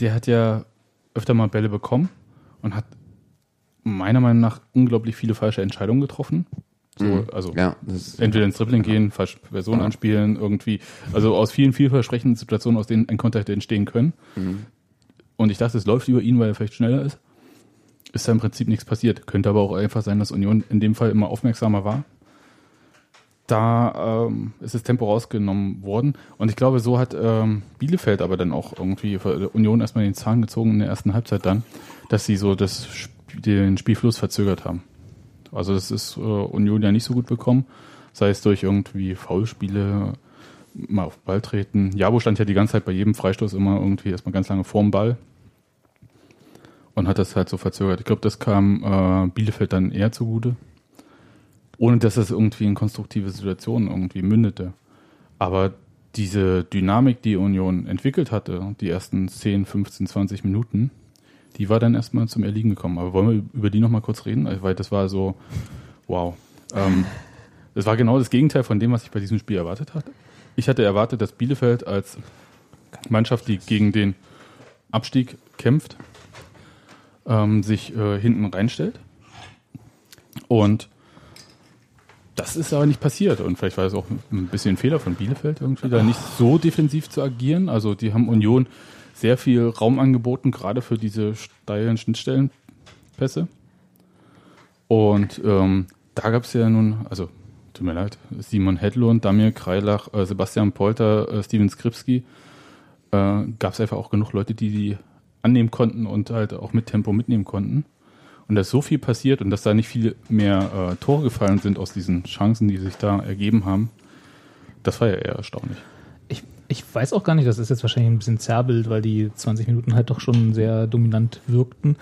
der hat ja öfter mal Bälle bekommen und hat meiner Meinung nach unglaublich viele falsche Entscheidungen getroffen. So, also Ja, entweder ins Dribbling gehen, falsche Person anspielen, irgendwie. Also aus vielen vielversprechenden Situationen, aus denen ein hätte entstehen können. Und ich dachte, es läuft über ihn, weil er vielleicht schneller ist. Ist da im Prinzip nichts passiert. Könnte aber auch einfach sein, dass Union in dem Fall immer aufmerksamer war. Da ähm, ist das Tempo rausgenommen worden. Und ich glaube, so hat ähm, Bielefeld aber dann auch irgendwie Union erstmal den Zahn gezogen in der ersten Halbzeit dann, dass sie so das, den Spielfluss verzögert haben. Also das ist äh, Union ja nicht so gut bekommen, sei es durch irgendwie Foulspiele, mal auf den Ball treten. Jabo stand ja die ganze Zeit bei jedem Freistoß immer irgendwie erstmal ganz lange vorm Ball und hat das halt so verzögert. Ich glaube, das kam äh, Bielefeld dann eher zugute, ohne dass es irgendwie in konstruktive Situationen irgendwie mündete. Aber diese Dynamik, die Union entwickelt hatte, die ersten 10, 15, 20 Minuten, die war dann erstmal zum Erliegen gekommen. Aber wollen wir über die nochmal kurz reden? Also, Weil das war so, wow. Ähm, das war genau das Gegenteil von dem, was ich bei diesem Spiel erwartet hatte. Ich hatte erwartet, dass Bielefeld als Mannschaft, die gegen den Abstieg kämpft, ähm, sich äh, hinten reinstellt. Und das ist aber nicht passiert. Und vielleicht war es auch ein bisschen ein Fehler von Bielefeld, irgendwie da nicht so defensiv zu agieren. Also die haben Union sehr viel Raum angeboten, gerade für diese steilen Schnittstellenpässe. Und ähm, da gab es ja nun, also tut mir leid, Simon Hedlund, Damir Kreilach, äh, Sebastian Polter, äh, Steven Skripski, äh, gab es einfach auch genug Leute, die die annehmen konnten und halt auch mit Tempo mitnehmen konnten. Und dass so viel passiert und dass da nicht viel mehr äh, Tore gefallen sind aus diesen Chancen, die sich da ergeben haben, das war ja eher erstaunlich. Ich, ich weiß auch gar nicht, das ist jetzt wahrscheinlich ein bisschen zerrbild, weil die 20 Minuten halt doch schon sehr dominant wirkten.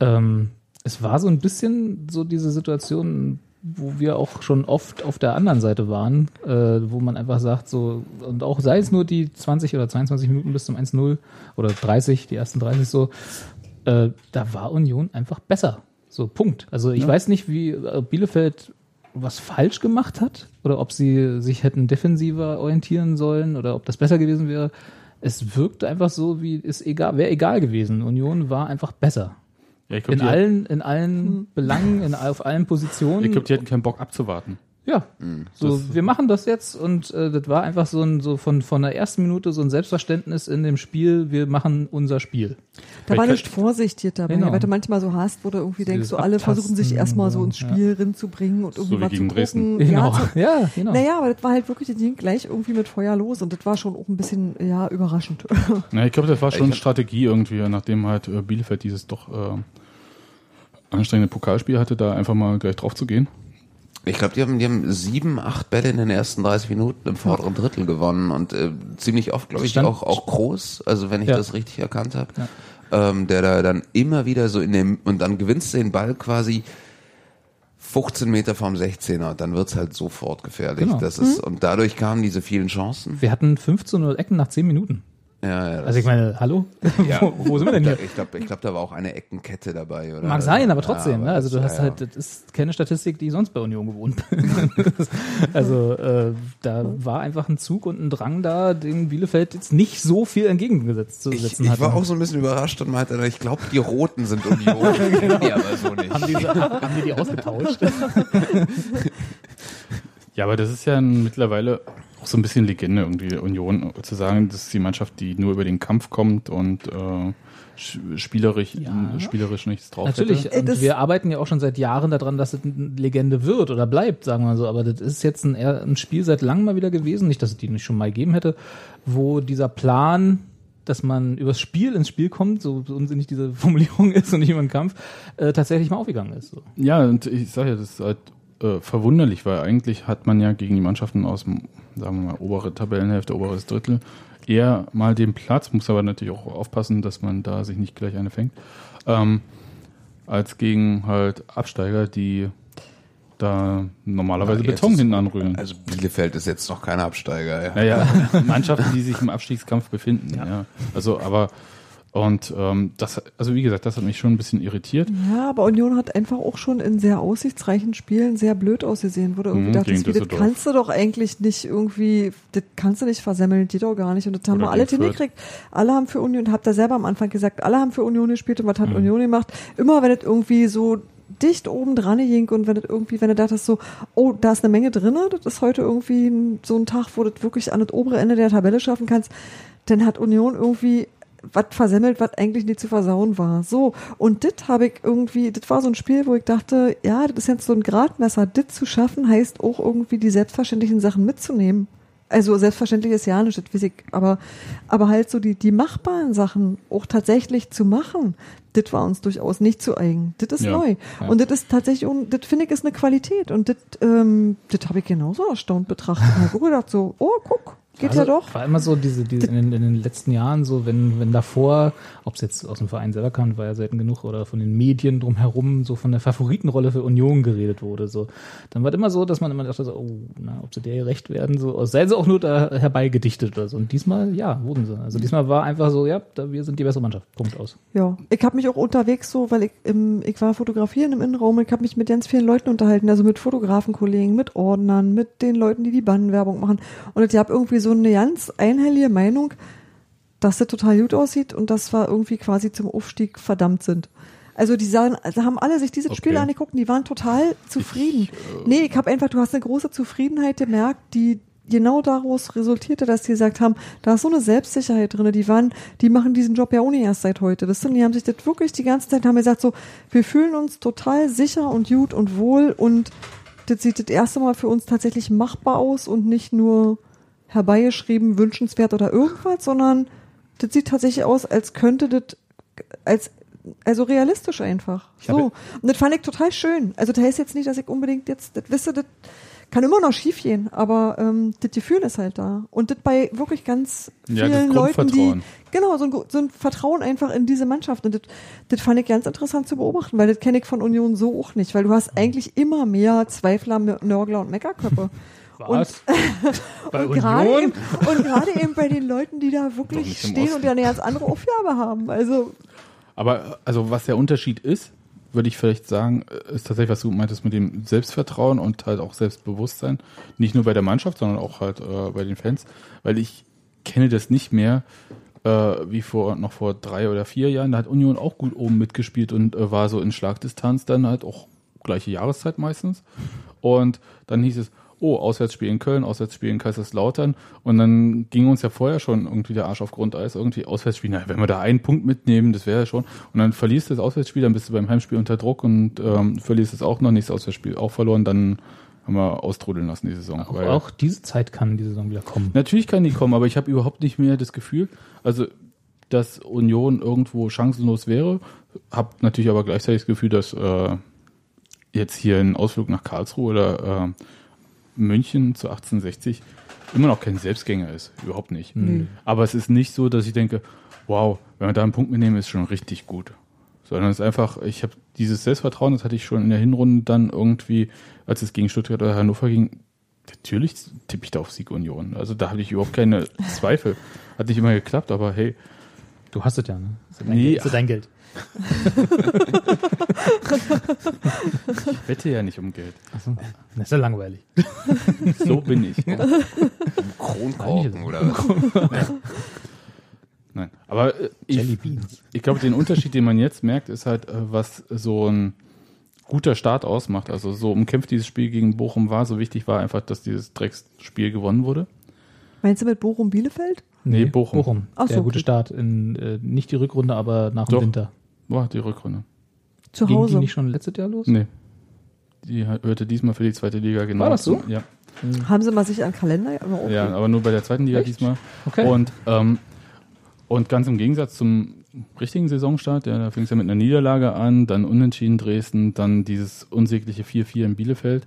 Ähm, es war so ein bisschen so diese Situation, wo wir auch schon oft auf der anderen Seite waren, äh, wo man einfach sagt, so, und auch sei es nur die 20 oder 22 Minuten bis zum 1-0 oder 30, die ersten 30 so, äh, da war Union einfach besser. So, Punkt. Also ich Ja. weiß nicht, wie Bielefeld was falsch gemacht hat oder ob sie sich hätten defensiver orientieren sollen oder ob das besser gewesen wäre. Es wirkte einfach so, wie es egal, wäre egal gewesen. Union war einfach besser. Ja, ich glaube, In allen, in allen Belangen, in, auf allen Positionen. ich glaub, die hatten keinen Bock abzuwarten. Ja, so Das- wir machen das jetzt und äh, das war einfach so ein so von von der ersten Minute so ein Selbstverständnis in dem Spiel. Wir machen unser Spiel. Da war nicht Vorsichtig dabei, Genau. weil du manchmal so hast, wo du irgendwie denkst, so alle versuchen sich erstmal so ins so, Spiel reinzubringen und irgendwie wie mal zu gucken. Dresden. Genau. Ja, zu, Ja, genau. Naja, aber das war halt wirklich, das ging gleich irgendwie mit Feuer los und das war schon auch ein bisschen, ja, überraschend. Ja, ich glaube, das war schon Ich Strategie irgendwie, nachdem halt äh, Bielefeld dieses doch äh, anstrengende Pokalspiel hatte, da einfach mal gleich drauf zu gehen. Ich glaube, die haben, die haben sieben, acht Bälle in den ersten 30 Minuten im vorderen Drittel gewonnen und äh, ziemlich oft, glaube ich, Stand- auch, auch groß, also wenn ich Ja. das richtig erkannt habe, ähm, der da dann immer wieder so in dem, und dann gewinnst du den Ball quasi 15 Meter vom 16er und dann wird's halt sofort gefährlich. Genau. Das ist, und dadurch kamen diese vielen Chancen. Wir hatten 15 0 Ecken nach 10 Minuten. Ja, ja, Also ich meine, hallo? Ja. wo, wo sind wir denn da, hier? ich glaube, ich glaub, da war auch eine Eckenkette dabei. Oder? Mag sein, aber Ja, trotzdem. aber ne? Also du das- hast ja, halt, das ist keine Statistik, die ich sonst bei Union gewohnt bin. also äh, da war einfach ein Zug und ein Drang da, den Bielefeld jetzt nicht so viel entgegengesetzt zu Ich, setzen ich hatte. war auch so ein bisschen überrascht und meinte, ich glaube, die Roten sind Union. nee, aber so nicht. haben, die, haben die die ausgetauscht? Ja, aber das ist ja ein, mittlerweile auch so ein bisschen Legende irgendwie, Union zu sagen, das ist die Mannschaft, die nur über den Kampf kommt und äh, sch- spielerisch, Ja. spielerisch nichts drauf Natürlich, wir arbeiten ja auch schon seit Jahren daran, dass es eine Legende wird oder bleibt, sagen wir mal so. Aber das ist jetzt ein, eher ein Spiel seit langem mal wieder gewesen, nicht, dass es die nicht schon mal gegeben hätte, wo dieser Plan, dass man übers Spiel ins Spiel kommt, so unsinnig diese Formulierung ist und nicht über den Kampf, äh, tatsächlich mal aufgegangen ist. So. Ja, und ich sage ja, das ist halt äh, verwunderlich, weil eigentlich hat man ja gegen die Mannschaften aus dem, sagen wir mal, obere Tabellenhälfte, oberes Drittel, eher mal den Platz, muss aber natürlich auch aufpassen, dass man da sich nicht gleich eine fängt, ähm, als gegen halt Absteiger, die da normalerweise Ja, Beton hinten anrühren. Also Bielefeld ist jetzt noch kein Absteiger. Ja. Naja, Mannschaften, die sich im Abstiegskampf befinden. Ja. Also, aber und ähm, das, also wie gesagt, das hat mich schon ein bisschen irritiert. Ja, aber Union hat einfach auch schon in sehr aussichtsreichen Spielen sehr blöd ausgesehen, wo du irgendwie Mhm, wie, das Düsseldorf. kannst du doch eigentlich nicht irgendwie, das kannst du nicht versemmeln, geht doch gar nicht. Und das haben Oder wir alle hingekriegt. Alle haben für Union, habt ihr selber am Anfang gesagt, alle haben für Union gespielt und was Mhm. hat Union gemacht? Immer wenn es irgendwie so dicht oben dran ging und wenn es irgendwie, wenn du dachtest so, oh, da ist eine Menge drinne, das ist heute irgendwie so ein Tag, wo du das wirklich an das obere Ende der Tabelle schaffen kannst, dann hat Union irgendwie was versemmelt, was eigentlich nicht zu versauen war. So, und das habe ich irgendwie, das war so ein Spiel, wo ich dachte, ja, das ist jetzt so ein Gradmesser. Das zu schaffen heißt auch irgendwie die selbstverständlichen Sachen mitzunehmen. Also selbstverständlich ist ja nicht, das weiß ich, aber, aber halt so die, die machbaren Sachen auch tatsächlich zu machen, das war uns durchaus nicht zu eigen. Das ist Ja, neu. ja. Und das ist tatsächlich, un- das finde ich ist eine Qualität. Und das, ähm, das habe ich genauso erstaunt betrachtet. Ich habe gedacht so, oh, guck, geht also, ja doch. War immer so diese, diese in, den, in den letzten Jahren so, wenn, wenn davor, ob es jetzt aus dem Verein selber kam, war ja selten genug, oder von den Medien drumherum so von der Favoritenrolle für Union geredet wurde, so. Dann war es immer so, dass man immer dachte so, oh, na, ob sie der gerecht werden, so, sei sie auch nur da herbeigedichtet oder so. Und diesmal, ja, wurden sie. Also diesmal war einfach so, ja, da, wir sind die bessere Mannschaft. Punkt aus. Ja, ich habe mich auch unterwegs so, weil ich im, ich war fotografieren im Innenraum, ich habe mich mit ganz vielen Leuten unterhalten, also mit Fotografenkollegen, mit Ordnern, mit den Leuten, die die Bannenwerbung machen. Und ich habe irgendwie so eine ganz einhellige Meinung, dass das total gut aussieht und dass wir irgendwie quasi zum Aufstieg verdammt sind. Also die sahen, also haben alle sich dieses Okay. Spiel angeguckt und die waren total zufrieden. nee, ich habe einfach, du hast eine große Zufriedenheit gemerkt, die genau daraus resultierte, dass die gesagt haben, da ist so eine Selbstsicherheit drin. Die waren, die machen diesen Job ja ohne erst seit heute. Wisst ihr, die haben sich das wirklich die ganze Zeit, haben gesagt so, wir fühlen uns total sicher und gut und wohl und das sieht das erste Mal für uns tatsächlich machbar aus und nicht nur herbeigeschrieben, wünschenswert oder irgendwas, sondern das sieht tatsächlich aus, als könnte das als also realistisch einfach. So. Und das fand ich total schön. Also das heißt jetzt nicht, dass ich unbedingt jetzt, das wisse, das kann immer noch schief gehen, aber ähm, das Gefühl ist halt da. Und das bei wirklich ganz Ja, vielen Leuten, die genau so ein, so ein Vertrauen einfach in diese Mannschaft. Und das, das fand ich ganz interessant zu beobachten, weil das kenne ich von Union so auch nicht, weil du hast eigentlich immer mehr Zweifler, Nörgler und Meckerköpfe. Was? Bei Und gerade eben, und gerade eben bei den Leuten, die da wirklich stehen Osten. und ja eine ganz andere Aufgabe haben. Also Aber also was der Unterschied ist, würde ich vielleicht sagen, ist tatsächlich, was du meintest mit dem Selbstvertrauen und halt auch Selbstbewusstsein. Nicht nur bei der Mannschaft, sondern auch halt äh, bei den Fans. Weil ich kenne das nicht mehr äh, wie vor noch vor drei oder vier Jahren. Da hat Union auch gut oben mitgespielt und äh, war so in Schlagdistanz dann halt auch gleiche Jahreszeit meistens. Und dann hieß es, oh, Auswärtsspiel in Köln, Auswärtsspiel in Kaiserslautern. Und dann ging uns ja vorher schon irgendwie der Arsch auf Grundeis, irgendwie Auswärtsspiel. Na, wenn wir da einen Punkt mitnehmen, das wäre ja schon. Und dann verlierst du das Auswärtsspiel, dann bist du beim Heimspiel unter Druck und ähm, verlierst es auch noch, nächstes Auswärtsspiel auch verloren, dann haben wir austrudeln lassen die Saison. Auch, auch diese Zeit kann die Saison wieder kommen. Natürlich kann die kommen, aber ich habe überhaupt nicht mehr das Gefühl, also dass Union irgendwo chancenlos wäre. Habe natürlich aber gleichzeitig das Gefühl, dass äh, jetzt hier ein Ausflug nach Karlsruhe oder äh, München zu 1860 immer noch kein Selbstgänger ist. Überhaupt nicht. Aber es ist nicht so, dass ich denke, wow, wenn wir da einen Punkt mitnehmen, ist schon richtig gut. Sondern es ist einfach, ich habe dieses Selbstvertrauen, das hatte ich schon in der Hinrunde dann irgendwie, als es gegen Stuttgart oder Hannover ging, natürlich tippe ich da auf Sieg Union. Also da hatte ich überhaupt keine Zweifel. Hat nicht immer geklappt, aber hey, Du hast es ja, ne? Das ist dein, Nee, Geld, das ist dein Geld. Ich wette ja nicht um Geld. Achso. Das ist ja langweilig. So bin ich. Kronkorken oder was? Nein. Aber äh, ich, ich glaube, den Unterschied, den man jetzt merkt, ist halt, äh, was so ein guter Start ausmacht. Also so umkämpft dieses Spiel gegen Bochum war, so wichtig war einfach, dass dieses Drecksspiel gewonnen wurde. meinst du mit Bochum Bielefeld? Nee, Bochum. Bochum. Ach Der so, gute okay. Start in, äh, nicht die Rückrunde, aber nach dem Doch. Winter. War die Rückrunde. Zu Ging, Hause. ging nicht schon letztes Jahr los? Nee. Die hörte diesmal für die zweite Liga genau. War das so? Ja. Haben sie mal sich an den Kalender? Aber okay. Ja, aber nur bei der zweiten Liga Echt? diesmal. Okay. Und, ähm, und ganz im Gegensatz zum richtigen Saisonstart, ja, da fing es ja mit einer Niederlage an, dann Unentschieden Dresden, dann dieses unsägliche 4-4 in Bielefeld.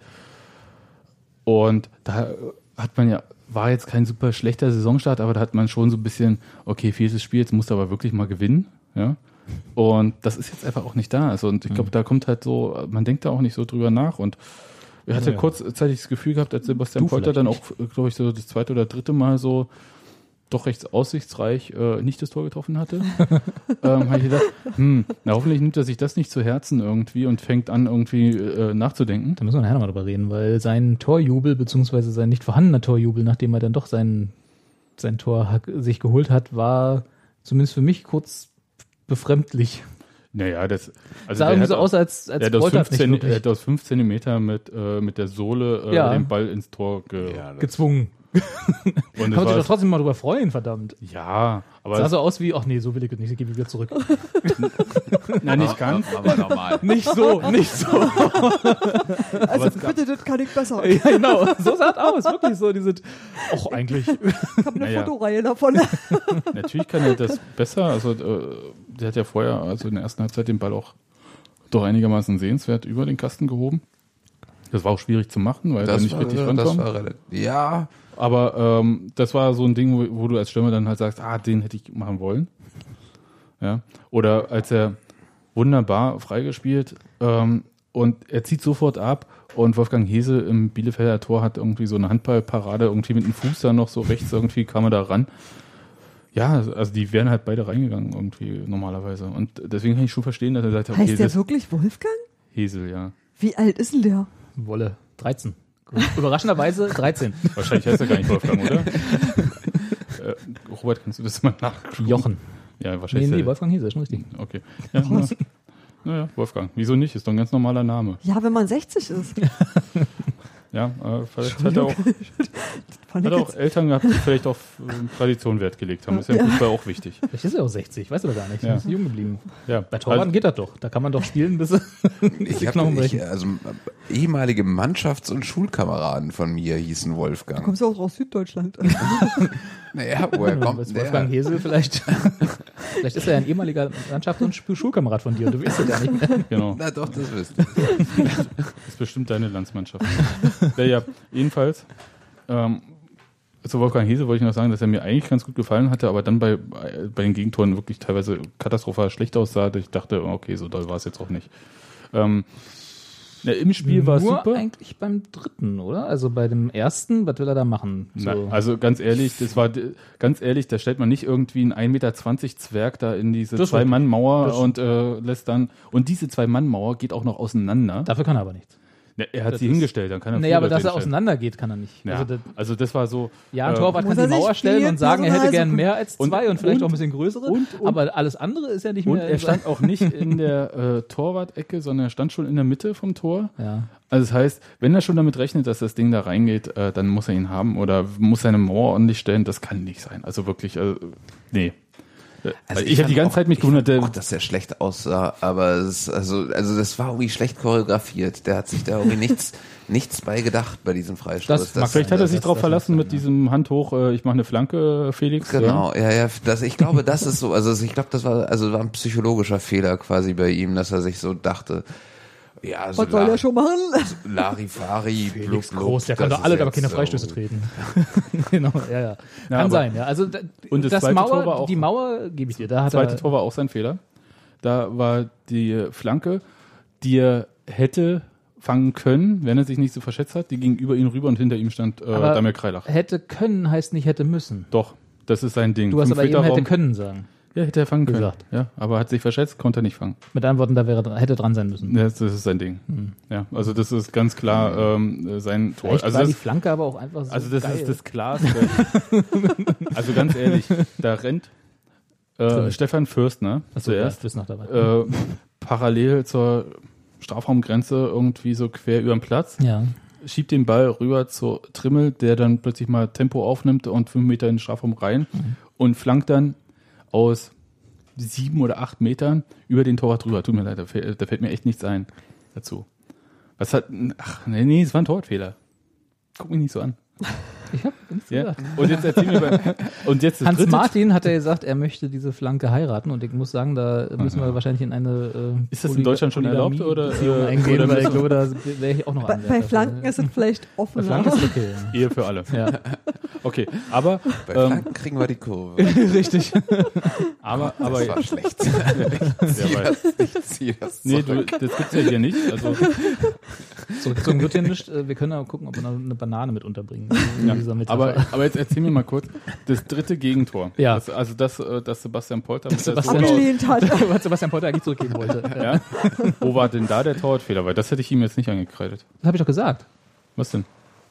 Und da hat man ja, war jetzt kein super schlechter Saisonstart, aber da hat man schon so ein bisschen, okay, viertes Spiel, jetzt musst du aber wirklich mal gewinnen. Ja. Und das ist jetzt einfach auch nicht da. Also, und ich glaube, da kommt halt so, man denkt da auch nicht so drüber nach. Und ich hatte Ja. kurzzeitig das Gefühl gehabt, als Sebastian Du Polter dann auch, glaube ich, so das zweite oder dritte Mal so doch recht aussichtsreich äh, nicht das Tor getroffen hatte, ähm, habe ich gedacht, hm, na hoffentlich nimmt er sich das nicht zu Herzen irgendwie und fängt an irgendwie äh, nachzudenken. Da müssen wir nachher nochmal drüber reden, weil sein Torjubel, beziehungsweise sein nicht vorhandener Torjubel, nachdem er dann doch sein, sein Tor sich geholt hat, war zumindest für mich kurz befremdlich. Naja, das also Sah der irgendwie so auch- aus, als, der als hat aus wollte er 15, nicht er hat aus 5 Zentimeter mit, äh, mit der Sohle äh, Ja. den Ball ins Tor ge Ja, gezwungen. und Kann man sich doch trotzdem mal drüber freuen, verdammt. Ja, aber Sah so aus wie, ach nee, so will ich nicht, ich gehe wieder zurück. na, nicht ganz. Aber normal. nicht so, nicht so. Also bitte, das kann ich besser. ja, genau, so sah es aus, wirklich so, diese, ach eigentlich. Ich habe eine Naja. Fotoreihe davon. Natürlich kann er das besser. Also äh, der hat ja vorher, also in der ersten Halbzeit den Ball auch doch einigermaßen sehenswert über den Kasten gehoben. Das war auch schwierig zu machen, weil er Das nicht war, richtig das rankommt. war relativ. Ja, Aber ähm, das war so ein Ding, wo, wo du als Stürmer dann halt sagst, ah, den hätte ich machen wollen. Ja. Oder als er wunderbar freigespielt ähm, und er zieht sofort ab und Wolfgang Hese im Bielefelder Tor hat irgendwie so eine Handballparade irgendwie mit dem Fuß da noch so rechts irgendwie kam er da ran. Ja, also die wären halt beide reingegangen irgendwie normalerweise. Und deswegen kann ich schon verstehen, dass er sagt, okay, heißt der das wirklich Wolfgang? Hesel, ja. Wie alt ist denn der? Wolle, 13. Überraschenderweise 13. Wahrscheinlich heißt er gar nicht Wolfgang, oder? äh, Robert, kannst du das mal nachgucken? Jochen. Ja, Nee, wahrscheinlich. nee, ist er- Wolfgang Hiese, ist schon richtig. Okay. Ja, na, Naja, Wolfgang. Wieso nicht? Ist doch ein ganz normaler Name. Ja, wenn man 60 ist. Ja, äh, vielleicht hat er auch, hat ich er auch Eltern gehabt, die vielleicht auf ähm, Tradition Wert gelegt haben. Ist ja im Fußball auch wichtig. Vielleicht ist er auch 60, weißt du doch gar nicht. Ja. Ist jung geblieben. Ja, Bei Torwarten also, geht das doch. Da kann man doch spielen, bis Ich hab, Knochen ich, brechen. also äh, ehemalige Mannschafts- und Schulkameraden von mir hießen Du Wolfgang. kommst ja auch aus Süddeutschland. Naja, woher kommt denn Wolfgang der? Hesel vielleicht. vielleicht ist er ja ein ehemaliger Mannschafts- und Schulkamerad von dir und du weißt es ja nicht mehr. genau. Na doch, das wisst ihr. Das ist bestimmt deine Landsmannschaft. ja, ja, jedenfalls. Ähm, zu Wolfgang Hese wollte ich noch sagen, dass er mir eigentlich ganz gut gefallen hatte, aber dann bei, bei bei den Gegentoren wirklich teilweise katastrophal schlecht aussah. Ich dachte, okay, so doll war es jetzt auch nicht. Ähm, ja, Im Spiel war es super. eigentlich beim dritten, oder? Also bei dem ersten, was will er da machen? So. Na, also ganz ehrlich, das war ganz ehrlich, da stellt man nicht irgendwie einen 1,20 Meter Zwerg da in diese. Zwei-Mann-Mauer und äh, lässt dann. Und diese Zwei-Mann-Mauer geht auch noch auseinander. Dafür kann er aber nichts. Ja, er hat das sie ist- hingestellt, dann kann er Nee, vier aber dass er hinstellen. auseinander geht, kann er nicht. Ja, Also das, also das war so. ja, ein äh, Torwart Muss kann er die Mauer stellen und sagen, er hätte gern mehr als Und- zwei und, vielleicht und- auch ein bisschen größere. und- und- aber alles andere ist ja nicht Und mehr. er stand auch nicht in der äh, Torwart-Ecke, sondern er stand schon in der Mitte vom Tor. Ja. Also das heißt, wenn er schon damit rechnet, dass das Ding da reingeht, äh, dann muss er ihn haben oder muss seine Mauer ordentlich stellen. Das kann nicht sein. Also wirklich, äh, nee. Äh, Also ich habe die ganze auch- Zeit mich ich gewundert. Auch, Der, dass er schlecht aussah, aber es, also, also das war irgendwie schlecht choreografiert. Der hat sich da irgendwie nichts, nichts bei gedacht bei diesem Freistoß. Das mag- vielleicht hat er das- sich das- darauf das verlassen mit ja. diesem Hand hoch, äh, ich mache eine Flanke, Felix. Genau, ja, ja, das, ich glaube, das ist so, also ich glaube, das war, also war ein psychologischer Fehler quasi bei ihm, dass er sich so dachte, ja, so Was soll Lar- der schon machen? Larifari, Felix blub, blub, Groß, der kann doch alle aber keine Freistöße so- treten. genau, ja, ja. Kann aber- sein, ja. Also da, Und das das zweite Mauer, Tor war auch- die Mauer gebe ich dir. Da hat zweite er, Tor war auch sein Fehler. Da war die Flanke, die er hätte fangen können, wenn er sich nicht so verschätzt hat, die ging über ihn rüber und hinter ihm stand äh, Damir Kreilach. hätte können heißt nicht hätte müssen. Doch, das ist sein Ding. Du hast Fünf aber eben hätte können sagen. Ja, hätte er fangen können. gesagt. Ja, aber hat sich verschätzt, konnte er nicht fangen. Mit anderen Worten, da wäre hätte dran sein müssen. Das, das ist sein Ding. Ja, also das ist ganz klar ähm, sein Tor. Vielleicht Also war das, die Flanke aber auch einfach so also das geil. ist das Klarste. also ganz ehrlich, da rennt äh, Stefan Fürstner Achso, zuerst ja, noch dabei. äh, parallel zur Strafraumgrenze irgendwie so quer über den Platz, ja. schiebt den Ball rüber zu Trimmel, der dann plötzlich mal Tempo aufnimmt und fünf Meter in den Strafraum rein und flankt dann aus sieben oder acht Metern über den Torwart drüber. Tut mir leid, da fällt, da fällt mir echt nichts ein dazu. Was hat, ach, nee, nee, es war ein Torwartfehler. Guck mich nicht so an. Ich hab nichts Ja? gesagt. Und jetzt erzähl mir mal, und jetzt das Hans dritte, Martin hat ja gesagt, er möchte diese Flanke heiraten und ich muss sagen, da müssen wir wahrscheinlich in eine äh, Ist das in Deutschland schon erlaubt, oder, äh, eingehen, oder weil ich glaube, da wäre ich auch noch Bei, bei. Flanken ist es vielleicht Bei offener. Flanken ist okay. Ehe für alle. Ja, Okay, aber, Bei ähm, Flanken kriegen wir die Kurve. richtig. aber, aber, Das war schlecht. der war, Ich ziehe das nee, du, das gibt's ja hier nicht. Also, Zurückgezogen wird hier nicht. Wir können ja gucken, ob wir noch eine Banane mit unterbringen. Ja, In dieser Metapher. aber, aber jetzt erzähl mir mal kurz, das dritte Gegentor. Ja. Das, also das, äh, das Sebastian Polter mit Sebastian- Abgelehnt hat. was Sebastian Polter eigentlich zurückgeben wollte. Ja. ja? Wo war denn da der Torwartfehler? Weil das hätte ich ihm jetzt nicht angekreidet. Das habe ich doch gesagt. Was denn?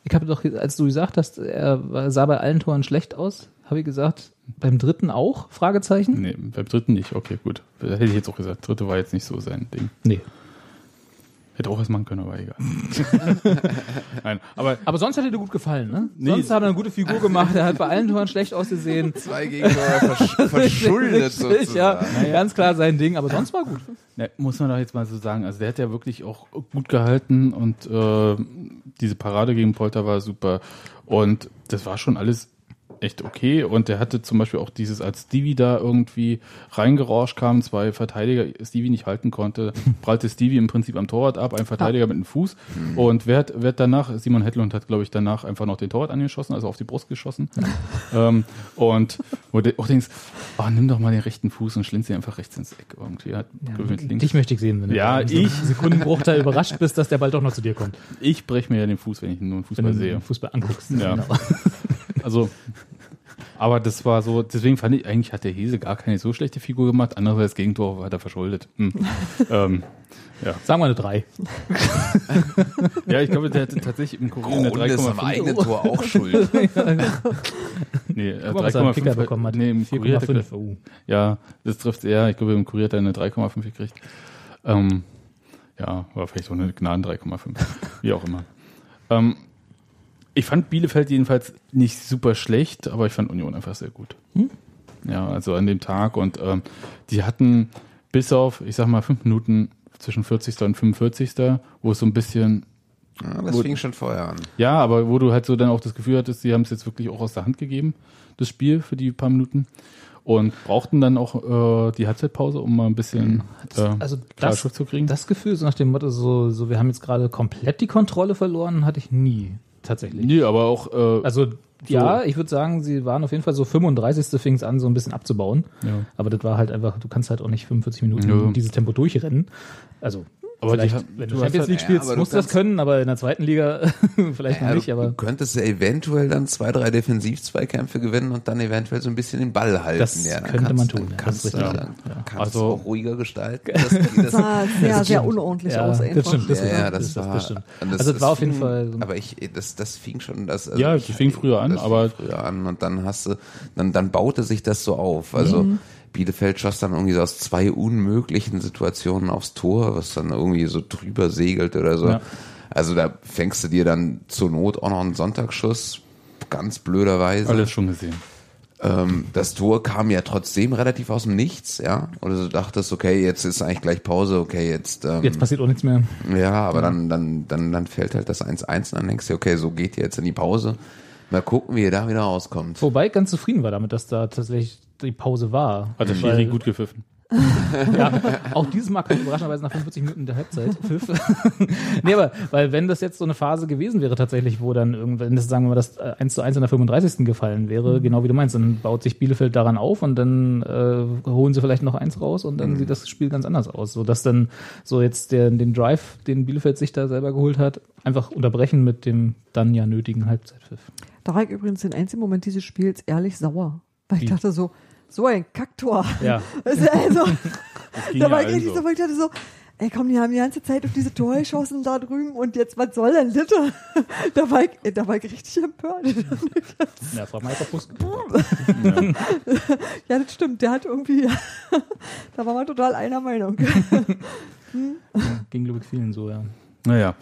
Ich habe doch, als du gesagt hast, er sah bei allen Toren schlecht aus, habe ich gesagt, beim dritten auch? Fragezeichen? Nee, beim dritten nicht. Okay, gut. Da hätte ich jetzt auch gesagt. Dritte war jetzt nicht so sein Ding. Nee. Hätte auch was machen können, aber egal. Nein, aber Aber sonst hat er dir gut gefallen, ne? Nee. Sonst hat er eine gute Figur gemacht, er hat bei allen Toren schlecht ausgesehen. Zwei Gegentore versch verschuldet Richtig, sozusagen. ja, ganz klar sein Ding, aber sonst war gut. Ne, muss man doch jetzt mal so sagen. Also der hat ja wirklich auch gut gehalten und äh, diese Parade gegen Polter war super. Und das war schon alles echt okay. Und der hatte zum Beispiel auch dieses, als Stevie da irgendwie reingerauscht kam, zwei Verteidiger, Stevie nicht halten konnte, prallte Stevie im Prinzip am Torwart ab, ein Verteidiger mit dem Fuß. Und wer hat, wer hat danach, Simon Hedlund hat, glaube ich, danach einfach noch den Torwart angeschossen, also auf die Brust geschossen. ähm, und wo du auch denkst, oh, nimm doch mal den rechten Fuß und schlins ihn einfach rechts ins Eck irgendwie. Hat mit links. Dich möchte ich sehen, wenn Ja, du ich- einem Sekundenbruchteil überrascht bist, dass der Ball doch noch zu dir kommt. Ich breche mir ja den Fuß, wenn ich nur einen Wenn Fußball du sehe. Fußball anguckst. Ja. Genau. Also, aber das war so, deswegen fand ich, eigentlich hat der Hese gar keine so schlechte Figur gemacht. Andererseits Gegentor hat er verschuldet. Hm. ähm, Sagen wir eine 3. ja, ich glaube, der hatte tatsächlich im Kurier eine Grunde ist am 3,5. eigenen Tor auch schuld. Nee, äh, Guck mal, was er einen Kicker 3,5 bekommen hat. Nee, im Kurier hat er, 4,5. Oh. ja, das trifft er. Ich glaube, im Kurier hat er eine 3,5 gekriegt. Ähm, ja, war vielleicht auch eine Gnaden 3,5. Wie auch immer. Ähm, ich fand Bielefeld jedenfalls nicht super schlecht, aber ich fand Union einfach sehr gut. Ja, also an dem Tag und ähm, die hatten bis auf, ich sag mal, fünf Minuten zwischen 40. und 45. wo es so ein bisschen, Ja, das Gut. fing schon vorher an. ja, aber wo du halt so dann auch das Gefühl hattest, sie haben es jetzt wirklich auch aus der Hand gegeben, das Spiel für die paar Minuten. Und brauchten dann auch äh, die Halbzeitpause, um mal ein bisschen äh, Also das, zu kriegen. das Gefühl, so nach dem Motto, so, so wir haben jetzt gerade komplett die Kontrolle verloren, hatte ich nie tatsächlich. nee, aber auch äh, Also ja, ich würde sagen, sie waren auf jeden Fall so 35. fing es an, so ein bisschen abzubauen. Ja. Aber das war halt einfach, du kannst halt auch nicht 45 Minuten Ja. dieses Tempo durchrennen. Also Aber vielleicht, die hat- wenn du Champions halt- League Ja, spielst, du musst du das kannst- können, aber in der zweiten Liga vielleicht noch Ja, nicht. du, Aber du könntest ja eventuell dann zwei, drei Defensiv-Zweikämpfe gewinnen und dann eventuell so ein bisschen den Ball halten. Das ja, dann könnte kannst, man du- tun, ja, Kannst das du ist dann, ja. kannst Also- du auch ruhiger gestalten. Das, das, Das sah sehr, sehr unordentlich ja, aus das einfach. stimmt. Das, ja, ja, das, das, war, das stimmt. und also es war auf jeden fing- Fall. Aber ich, das, das fing schon, das, also Ja, ich, das fing früher an, das aber- früher an und dann hast du, dann, dann baute sich das so auf. Also Mhm. Bielefeld schoss dann irgendwie so aus zwei unmöglichen Situationen aufs Tor, was dann irgendwie so drüber segelt oder so. Ja. Also da fängst du dir dann zur Not auch noch einen Sonntagsschuss, ganz blöderweise. alles schon gesehen. Ähm, das Tor kam ja trotzdem relativ aus dem Nichts, ja. Oder du dachtest, okay, jetzt ist eigentlich gleich Pause, okay, jetzt. Ähm, Jetzt passiert auch nichts mehr. ja, aber dann, dann, dann, dann fällt halt das 1-1 und dann denkst du, okay, so geht ihr jetzt in die Pause. Mal gucken, wie ihr da wieder rauskommt. Wobei ich ganz zufrieden war damit, dass da tatsächlich die Pause war. Hat der Schiri gut gepfiffen. Ja, auch dieses Mal kam überraschenderweise nach 45 Minuten der Halbzeit. Pfiff. nee, aber, weil wenn das jetzt so eine Phase gewesen wäre tatsächlich, wo dann irgendwann, das sagen wir mal, das äh, 1 zu 1 in der 35. gefallen wäre, genau wie du meinst, dann baut sich Bielefeld daran auf und dann äh, holen sie vielleicht noch eins raus und dann sieht das Spiel ganz anders aus. So dass dann so jetzt der, den Drive, den Bielefeld sich da selber geholt hat, einfach unterbrechen mit dem dann ja nötigen Halbzeitpfiff. Da war ich übrigens den einzigen Moment dieses Spiels ehrlich sauer. Weil ich Wie? dachte so, so ein Kacktor. Ja. Also, also, da ja war ich richtig so. ich dachte so, ey komm, die haben die ganze Zeit auf diese Tor geschossen da drüben und jetzt, was soll denn das? Da war ich, da war ich richtig empört. Ja, frag mal einfach Bus. Ja, das stimmt, der hat irgendwie, da war man total einer Meinung. Ging, glaube ich, vielen so, ja. Naja,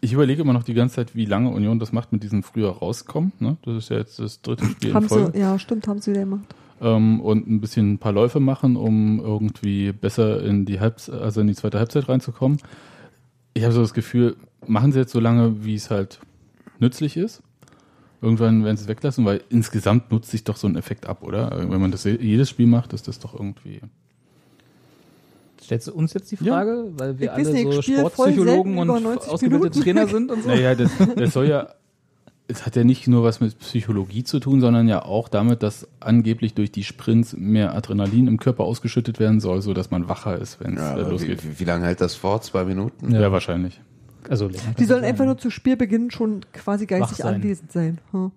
ich überlege immer noch die ganze Zeit, wie lange Union das macht mit diesem früher rauskommen. Ne? Das ist ja jetzt das dritte Spiel in haben Folge. sie, ja, stimmt, haben sie wieder gemacht. Ähm, und ein bisschen ein paar Läufe machen, um irgendwie besser in die Halbz also in die zweite Halbzeit reinzukommen. Ich habe so das Gefühl, machen sie jetzt so lange, wie es halt nützlich ist. Irgendwann werden sie es weglassen, weil insgesamt nutzt sich doch so ein Effekt ab, oder? Wenn man das jedes Spiel macht, ist das doch irgendwie. Stellst du uns jetzt die Frage, weil wir Ich alle nicht, ich so Sportpsychologen und über 90 ausgebildete Minuten. Trainer sind und so? Naja, das, das soll ja, es hat ja nicht nur was mit Psychologie zu tun, sondern ja auch damit, dass angeblich durch die Sprints mehr Adrenalin im Körper ausgeschüttet werden soll, so dass man wacher ist, wenn es Ja, äh, losgeht. wie, wie, wie lange hält das vor? Zwei Minuten? Ja, wahrscheinlich. Also, Die sollen einfach nur zu Spielbeginn schon quasi geistig sein. anwesend sein. Hm.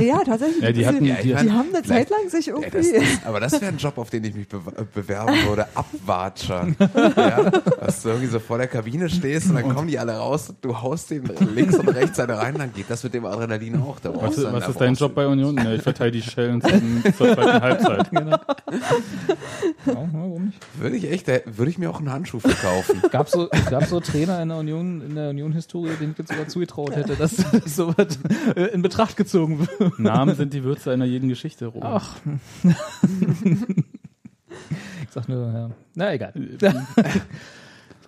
Ja, tatsächlich. Ja, die hatten- Ja, die, ich mein, haben eine Zeit lang sich irgendwie. das, das, aber das wäre ein Job, auf den ich mich be bewerben würde. Abwatscher. ja, dass du irgendwie so vor der Kabine stehst und dann kommen die alle raus und du haust den links und rechts eine rein, dann geht das mit dem Adrenalin auch. Da Was, was da ist dein Job bei Union? Ja, ich verteile die Schellen zum, zur zweiten Halbzeit. Ja, warum nicht? Würde ich echt, würde ich mir auch einen Handschuh verkaufen. Gab so, gab so Trainer in der Union, in der Union-Historie, denen ich jetzt sogar zugetraut hätte, dass sowas äh, in Betracht gezogen wird. Namen sind die Würze einer jeden Geschichte, Robert. Ach. ich sag nur, ja. Na, egal.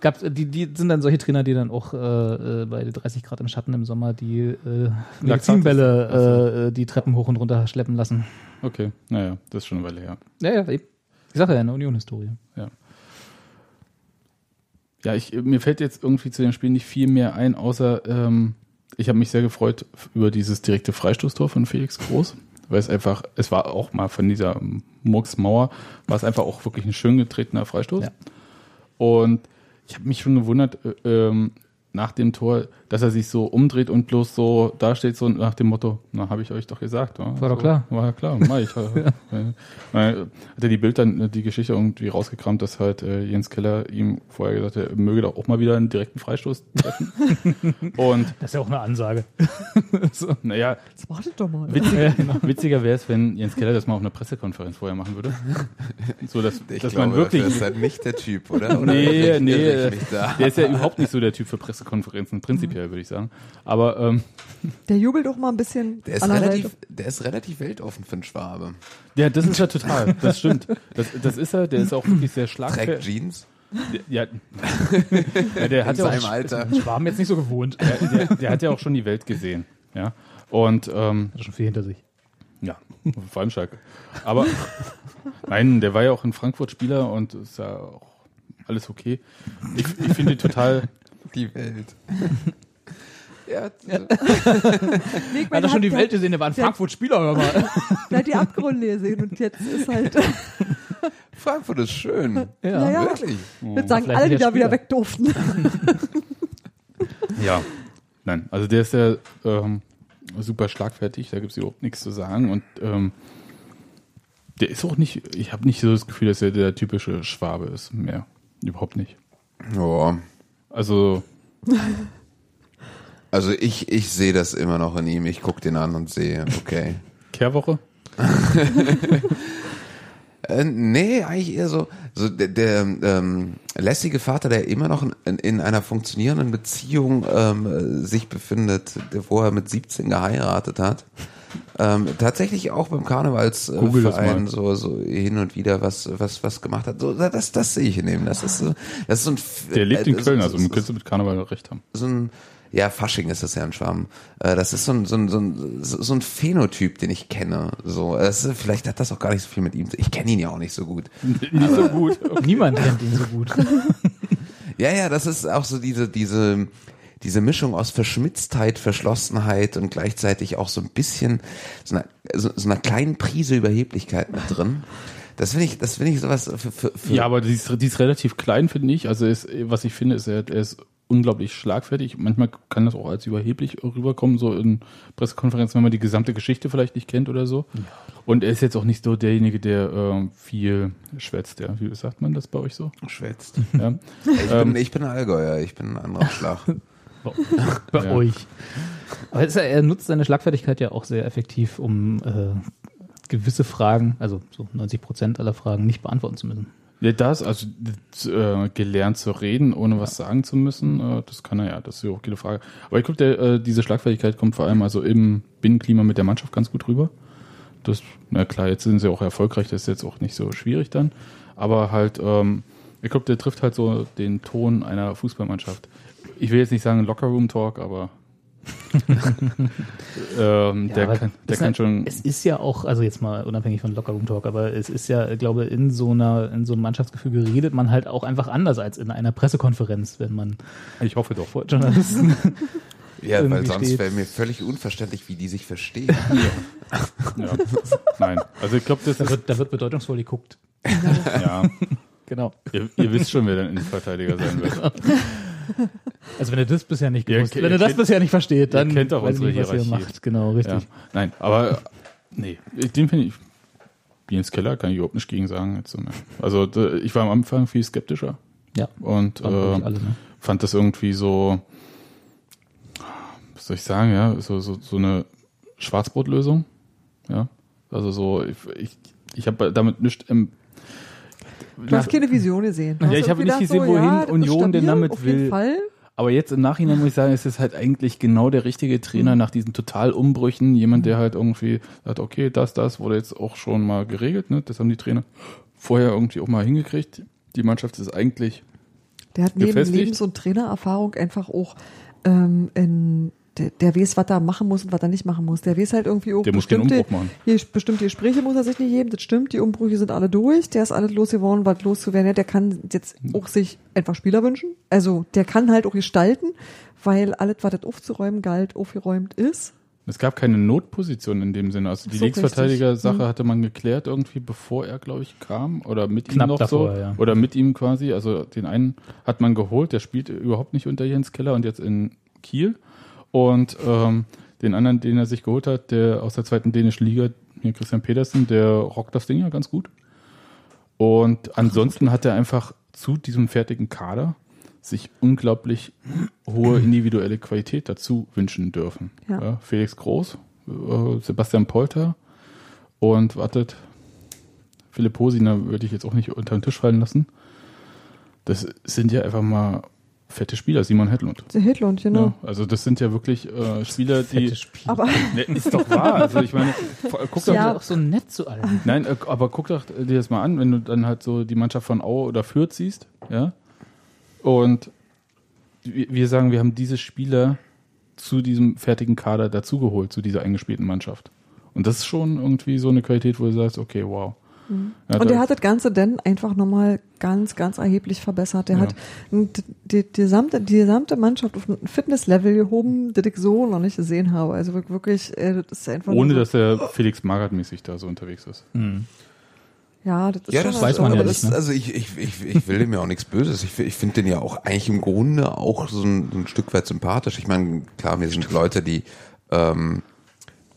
Es gab, die, die sind dann solche Trainer, die dann auch äh, äh, bei 30 Grad im Schatten im Sommer die äh, Medizinbälle äh, die Treppen hoch und runter schleppen lassen. Okay, naja, das ist schon eine Weile her. Ja, ja, eben. Ich sage ja, eine Union-Historie. Ja, ich, mir fällt jetzt irgendwie zu dem Spiel nicht viel mehr ein, außer ähm, ich habe mich sehr gefreut über dieses direkte Freistoßtor von Felix Groß, weil es einfach, es war auch mal von dieser Murksmauer, war es einfach auch wirklich ein schön getretener Freistoß. Ja. Und ich habe mich schon gewundert, äh, ähm, nach dem Tor, dass er sich so umdreht und bloß so da steht, so nach dem Motto, na, habe ich euch doch gesagt. War doch so, klar. War ja klar, mach ich. ja. Hat er die Bild dann, äh, die Geschichte irgendwie rausgekramt, dass halt äh, Jens Keller ihm vorher gesagt hat, er möge doch auch mal wieder einen direkten Freistoß treffen. und Das ist ja auch eine Ansage. so, naja, Jetzt wartet doch mal. witziger, witziger wäre es, wenn Jens Keller das mal auf einer Pressekonferenz vorher machen würde. So, dass, Ich dass glaube, man wirklich... dafür ist halt nicht der Typ, oder? oder Nee, nee, mich da? der ist ja überhaupt nicht so der Typ für Pressekonferenzen, prinzipiell würde ich sagen. Aber ähm, Der jubelt auch mal ein bisschen Der ist, relativ, der ist relativ weltoffen für einen Schwabe. ja, das ist ja total, das stimmt. Das, das ist er, der ist auch wirklich sehr Trägt schlagfertig. Jeans Ja, ja, der hat in ja seinem auch, Alter. Schwaben jetzt nicht so gewohnt. der, der, der hat ja auch schon die Welt gesehen. Ja. Und ähm, Hat schon viel hinter sich. ja, vor allem Schalke. Aber nein, der war ja auch in Frankfurt Spieler und ist ja auch alles okay. Ich, ich finde ihn total. Die Welt. ja, Nee, ich Hat er schon die Welt gesehen, der war in der- Frankfurt Spieler, hör mal. der hat die Abgründe gesehen und jetzt ist halt, Frankfurt ist schön. ja, ja, Wirklich. jetzt sagen vielleicht alle, die da wieder weg durften. Ja. Nein, also der ist ja ähm, super schlagfertig, da gibt es überhaupt nichts zu sagen. Und ähm, der ist auch nicht, ich habe nicht so das Gefühl, dass er der typische Schwabe ist. Mehr. Überhaupt nicht. Oh. Also, Also ich, ich sehe das immer noch in ihm. Ich gucke den an und sehe, okay. Kehrwoche? Äh, nee, eigentlich eher so, so der, der ähm, lässige Vater, der immer noch in, in einer funktionierenden Beziehung ähm, äh, sich befindet, der vorher mit 17 geheiratet hat. Ähm, tatsächlich auch beim Karnevalsverein mal. so, so hin und wieder was, was, was gemacht hat. So, das, das sehe ich in ihm. Das ist so, das ist so ein, Der lebt in äh, Köln, so- also so- könntest du mit Karneval recht haben. so ein, ja, Fasching ist das ja ein Schwamm. Äh, das ist so ein, so ein, so ein, so ein Phänotyp, den ich kenne. So, ist, vielleicht hat das auch gar nicht so viel mit ihm. zu- Ich kenne ihn ja auch nicht so gut. Nicht so gut. Niemand kennt ihn so gut. Ja, ja, das ist auch so diese, diese, diese Mischung aus Verschmitztheit, Verschlossenheit und gleichzeitig auch so ein bisschen so einer, so, so einer kleinen Prise Überheblichkeit mit drin. Das finde ich, das finde ich sowas für, für, für Ja, aber die ist, die ist relativ klein, finde ich. Also ist, was ich finde, ist, er, er ist unglaublich schlagfertig. Manchmal kann das auch als überheblich rüberkommen, so in Pressekonferenzen, wenn man die gesamte Geschichte vielleicht nicht kennt oder so. Und er ist jetzt auch nicht so derjenige, der ähm, viel schwätzt. Ja. Wie sagt man das bei euch so? schwätzt. Ja. Ich Ähm, bin, ich bin ein Allgäuer, ich bin ein anderer Schlag. Bei Ja. euch. Aber ist er, nutzt seine Schlagfertigkeit ja auch sehr effektiv, um äh, gewisse Fragen, also so 90 Prozent aller Fragen, nicht beantworten zu müssen. Ja, das, also äh, gelernt zu reden, ohne was sagen zu müssen, äh, das kann er ja, das ist ja auch keine Frage. Aber ich glaube, äh, diese Schlagfertigkeit kommt vor allem also im Binnenklima mit der Mannschaft ganz gut rüber. Das, na klar, jetzt sind sie auch erfolgreich, das ist jetzt auch nicht so schwierig dann. Aber halt, ähm, ich glaube, der trifft halt so den Ton einer Fußballmannschaft. Ich will jetzt nicht sagen Lockerroom-Talk, aber ähm, Ja, der aber kann, der kann schon. Es ist ja auch, also jetzt mal unabhängig von Lockerroom Talk, aber es ist ja, glaube in so einer, in so einem Mannschaftsgefüge redet man halt auch einfach anders als in einer Pressekonferenz, wenn man Ich hoffe doch. vor Journalisten. Ja, weil sonst wäre mir völlig unverständlich, wie die sich verstehen. Ja. Nein. Also ich glaube, das da, wird, da wird bedeutungsvoll geguckt. Ja. Genau. Ihr, ihr wisst schon, wer der Innenverteidiger sein wird. Also wenn er das bisher nicht Ihr gewusst, kennt- wenn ihr das kennt- bisher nicht versteht, dann ihr kennt ich unsere nicht, was ihr macht. Genau, richtig. Ja. Nein, aber nee, den finde ich. Jens Keller kann ich überhaupt nicht gegen sagen. Ne. Also ich war am Anfang viel skeptischer Ja. und äh, alle, ne? fand das irgendwie so, was soll ich sagen, ja, so, so, so eine Schwarzbrotlösung. Ja. Also so, ich, ich, ich habe damit nichts im Du hast keine Vision gesehen. Ja, ich habe nicht gesehen, wohin das ist Union denn damit will. Fall. Aber jetzt im Nachhinein muss ich sagen, es ist halt eigentlich genau der richtige Trainer nach diesen total Umbrüchen. Jemand, der halt irgendwie sagt, okay, das, das wurde jetzt auch schon mal geregelt. Ne? Das haben die Trainer vorher irgendwie auch mal hingekriegt. Die Mannschaft ist eigentlich, Der hat neben Gefestigt. Lebens- und Trainererfahrung einfach auch ähm, in, der, der weiß, was er machen muss und was er nicht machen muss. Der weiß halt irgendwie auch der muss den Umbruch machen. hier, bestimmte Gespräche muss er sich nicht geben, das stimmt, die Umbrüche sind alle durch, der ist alles losgeworden, was loszuwerden hat. Der kann jetzt auch sich einfach Spieler wünschen. Also der kann halt auch gestalten, weil alles, was das aufzuräumen galt, aufgeräumt ist. Es gab keine Notposition in dem Sinne. Also die So Linksverteidiger-Sache richtig. hatte man geklärt irgendwie, bevor er, glaube ich, kam. Oder mit Knapp ihm noch davor, so. ja. Oder mit ihm quasi. Also den einen hat man geholt, der spielt überhaupt nicht unter Jens Keller und jetzt in Kiel. Und ähm, den anderen, den er sich geholt hat, der aus der zweiten dänischen Liga, hier Christian Pedersen, der rockt das Ding ja ganz gut. Und ansonsten hat er einfach zu diesem fertigen Kader sich unglaublich hohe individuelle Qualität dazu wünschen dürfen. Ja. Felix Groß, äh, Sebastian Polter und wartet, Philipp Hosiner würde ich jetzt auch nicht unter den Tisch fallen lassen. Das sind ja einfach mal fette Spieler, Simon Hedlund. Der Hitlund, genau. Ja, also das sind ja wirklich äh, Spieler, die... Fette Spiel. Aber Ne, ist doch wahr. Also ich meine, guck doch, Ja. auch so nett zu allen. Nein, äh, aber guck doch dir das mal an, wenn du dann halt so die Mannschaft von Aue oder Fürth siehst, ja. Und wir sagen, wir haben diese Spieler zu diesem fertigen Kader dazugeholt, zu dieser eingespielten Mannschaft. Und das ist schon irgendwie so eine Qualität, wo du sagst, okay, wow. Ja, Mhm. Und der hat das Ganze dann einfach nochmal ganz, ganz erheblich verbessert. Der Ja. hat die, die, die, gesamte, die gesamte Mannschaft auf ein Fitnesslevel gehoben, das ich so noch nicht gesehen habe. Also wirklich, äh, das ist einfach ohne nur dass der Felix Magath-mäßig da so unterwegs ist. ja, das ist Ja, schon das weiß man aber ja das, nicht, ne? Also ich, ich, ich, ich will dem ja auch nichts Böses. Ich, ich finde den ja auch eigentlich im Grunde auch so ein, so ein Stück weit sympathisch. Ich meine, klar, wir sind Leute, die ähm,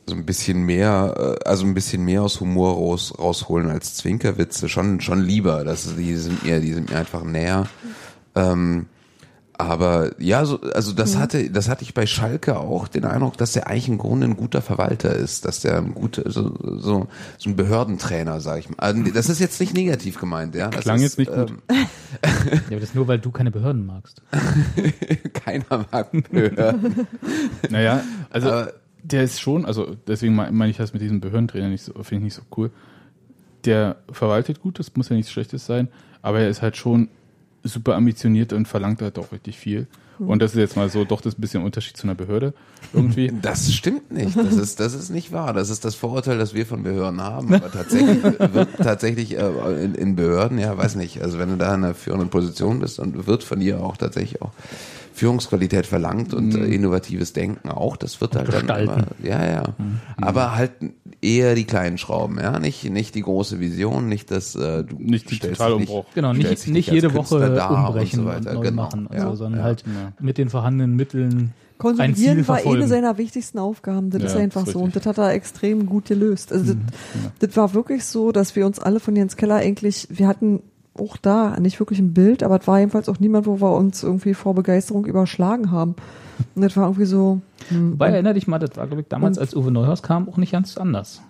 so ein bisschen mehr, äh, also ein bisschen mehr aus Humor raus, rausholen als Zwinkerwitze. Schon, schon lieber. Das, die sind mir, die sind mir einfach näher. Ähm, aber ja, so, also das hatte, das hatte ich bei Schalke auch den Eindruck, dass der eigentlich im Grunde ein guter Verwalter ist, dass der ein guter, so, so, so ein Behördentrainer, sag ich mal. Also, das ist jetzt nicht negativ gemeint, ja. Das Klang ist, jetzt nicht gut. Ähm, Ja, aber das ist nur, weil du keine Behörden magst. keiner mag Behörden. Naja, also Aber- der ist schon, also deswegen meine mein ich das mit diesem Behördentrainer nicht so, finde ich nicht so cool. Der verwaltet gut, das muss ja nichts Schlechtes sein, aber er ist halt schon super ambitioniert und verlangt halt auch richtig viel. Und das ist jetzt mal so doch das bisschen Unterschied zu einer Behörde irgendwie. Das stimmt nicht. Das ist, das ist nicht wahr. Das ist das Vorurteil, das wir von Behörden haben. Aber tatsächlich wird tatsächlich äh, in, in Behörden, ja, weiß nicht. Also wenn du da in einer führenden Position bist, dann wird von dir auch tatsächlich auch Führungsqualität verlangt und äh, innovatives Denken auch. Das wird halt dann Gestalten. immer, ja, ja. Aber halt eher die kleinen Schrauben, ja. Nicht, nicht die große Vision, nicht das, äh, du Nicht die Totalumbruch. Genau, nicht, nicht jede Künstler Woche dar umbrechen und und, so weiter. neu Genau. machen, Ja, also, sondern ja. halt Ja. mit den vorhandenen Mitteln ein Ziel Konsolidieren war eine seiner wichtigsten Aufgaben. Das Ja, ist einfach ist so. Und das hat er extrem gut gelöst. Also das, das war wirklich so, dass wir uns alle von Jens Keller eigentlich, wir hatten auch da nicht wirklich ein Bild, aber es war jedenfalls auch niemand, wo wir uns irgendwie vor Begeisterung überschlagen haben. Und das war irgendwie so, hm, Wobei, erinnere dich mal, das war, glaube ich, damals, als Uwe Neuhaus kam, auch nicht ganz anders.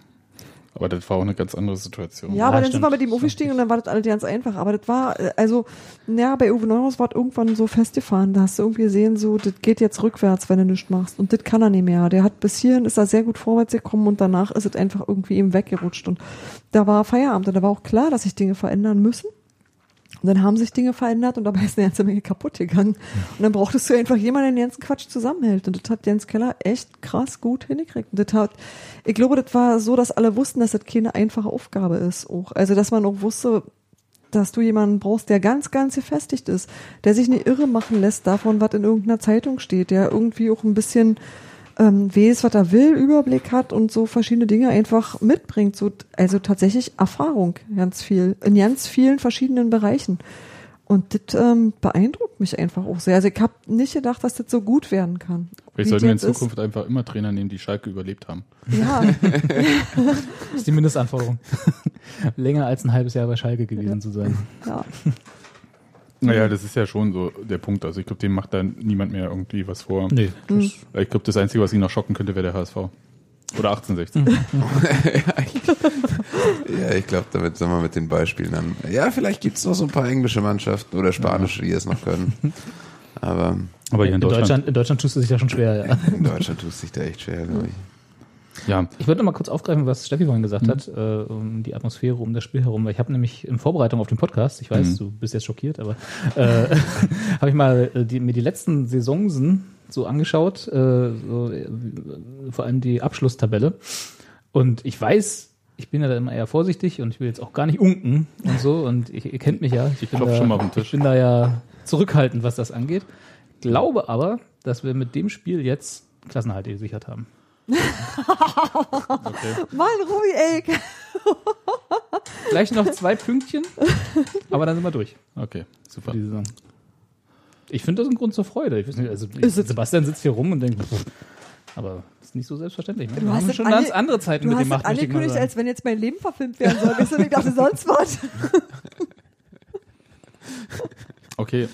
Aber das war auch eine ganz andere Situation. Ja, aber dann stimmt. sind wir mit ihm aufgestiegen und dann war das alles ganz einfach. Aber das war, äh, also, ja, bei Uwe Neuhaus war das irgendwann so festgefahren. Da hast du irgendwie gesehen, so, das geht jetzt rückwärts, wenn du nichts machst. Und das kann er nicht mehr. Der hat bis hierhin ist er sehr gut vorwärts gekommen und danach ist es einfach irgendwie ihm weggerutscht. Und da war Feierabend und da war auch klar, dass sich Dinge verändern müssen. Und dann haben sich Dinge verändert und dabei ist eine ganze Menge kaputt gegangen. Und dann brauchtest du einfach jemanden, der den ganzen Quatsch zusammenhält. Und das hat Jens Keller echt krass gut hingekriegt. Und das hat, ich glaube, das war so, dass alle wussten, dass das keine einfache Aufgabe ist. Auch. Also, dass man auch wusste, dass du jemanden brauchst, der ganz, ganz gefestigt ist, der sich nicht irre machen lässt davon, was in irgendeiner Zeitung steht, der irgendwie auch ein bisschen ähm, weiß, was er will, Überblick hat und so verschiedene Dinge einfach mitbringt. So, also tatsächlich Erfahrung, ganz viel, in ganz vielen verschiedenen Bereichen. Und das ähm, beeindruckt mich einfach auch sehr. Also ich habe nicht gedacht, dass das so gut werden kann. Vielleicht sollten wir in jetzt ist. Zukunft einfach immer Trainer nehmen, die Schalke überlebt haben. Ja, Das ist die Mindestanforderung. Länger als ein halbes Jahr bei Schalke gewesen zu sein. ja. Naja, das ist ja schon so der Punkt. Also ich glaube, dem macht da niemand mehr irgendwie was vor. Nee. Ich glaube, das Einzige, was ihn noch schocken könnte, wäre der HSV. Oder 1860. Ja, ich glaube, damit sind wir mit den Beispielen dann. Ja, vielleicht gibt's noch so ein paar englische Mannschaften oder spanische, die es noch können. Aber Aber hier in In Deutschland. Deutschland, in Deutschland tust du dich ja schon schwer, ja. in Deutschland tust du dich da echt schwer, glaube ich. Ja, Ich würde noch mal kurz aufgreifen, was Steffi vorhin gesagt hat, äh, um die Atmosphäre um das Spiel herum. Weil ich habe nämlich in Vorbereitung auf den Podcast, ich weiß, du bist jetzt schockiert, aber äh, habe ich mal äh, die, mir die letzten Saisonsen so angeschaut, äh, so, äh, vor allem die Abschlusstabelle. Und ich weiß, ich bin ja da immer eher vorsichtig und ich will jetzt auch gar nicht unken und so. Und ich, ihr kennt mich ja. Ich, bin klopf da, schon mal auf den Tisch. Ich bin da ja zurückhaltend, was das angeht. Glaube aber, dass wir mit dem Spiel jetzt Klassenhalt gesichert haben. Mann, Ruby, ey. Vielleicht noch zwei Pünktchen, aber dann sind wir durch. Okay, super. Ich finde das ein Grund zur Freude. Ich weiß nicht, also es- Sebastian sitzt hier rum und denkt, pff, aber ist nicht so selbstverständlich. Du Wir hast haben das schon ganz andere Zeiten Du mit hast dem Macht, ich angekündigt, als wenn jetzt mein Leben verfilmt werden soll. Du, ich dachte sonst was. Okay, äh,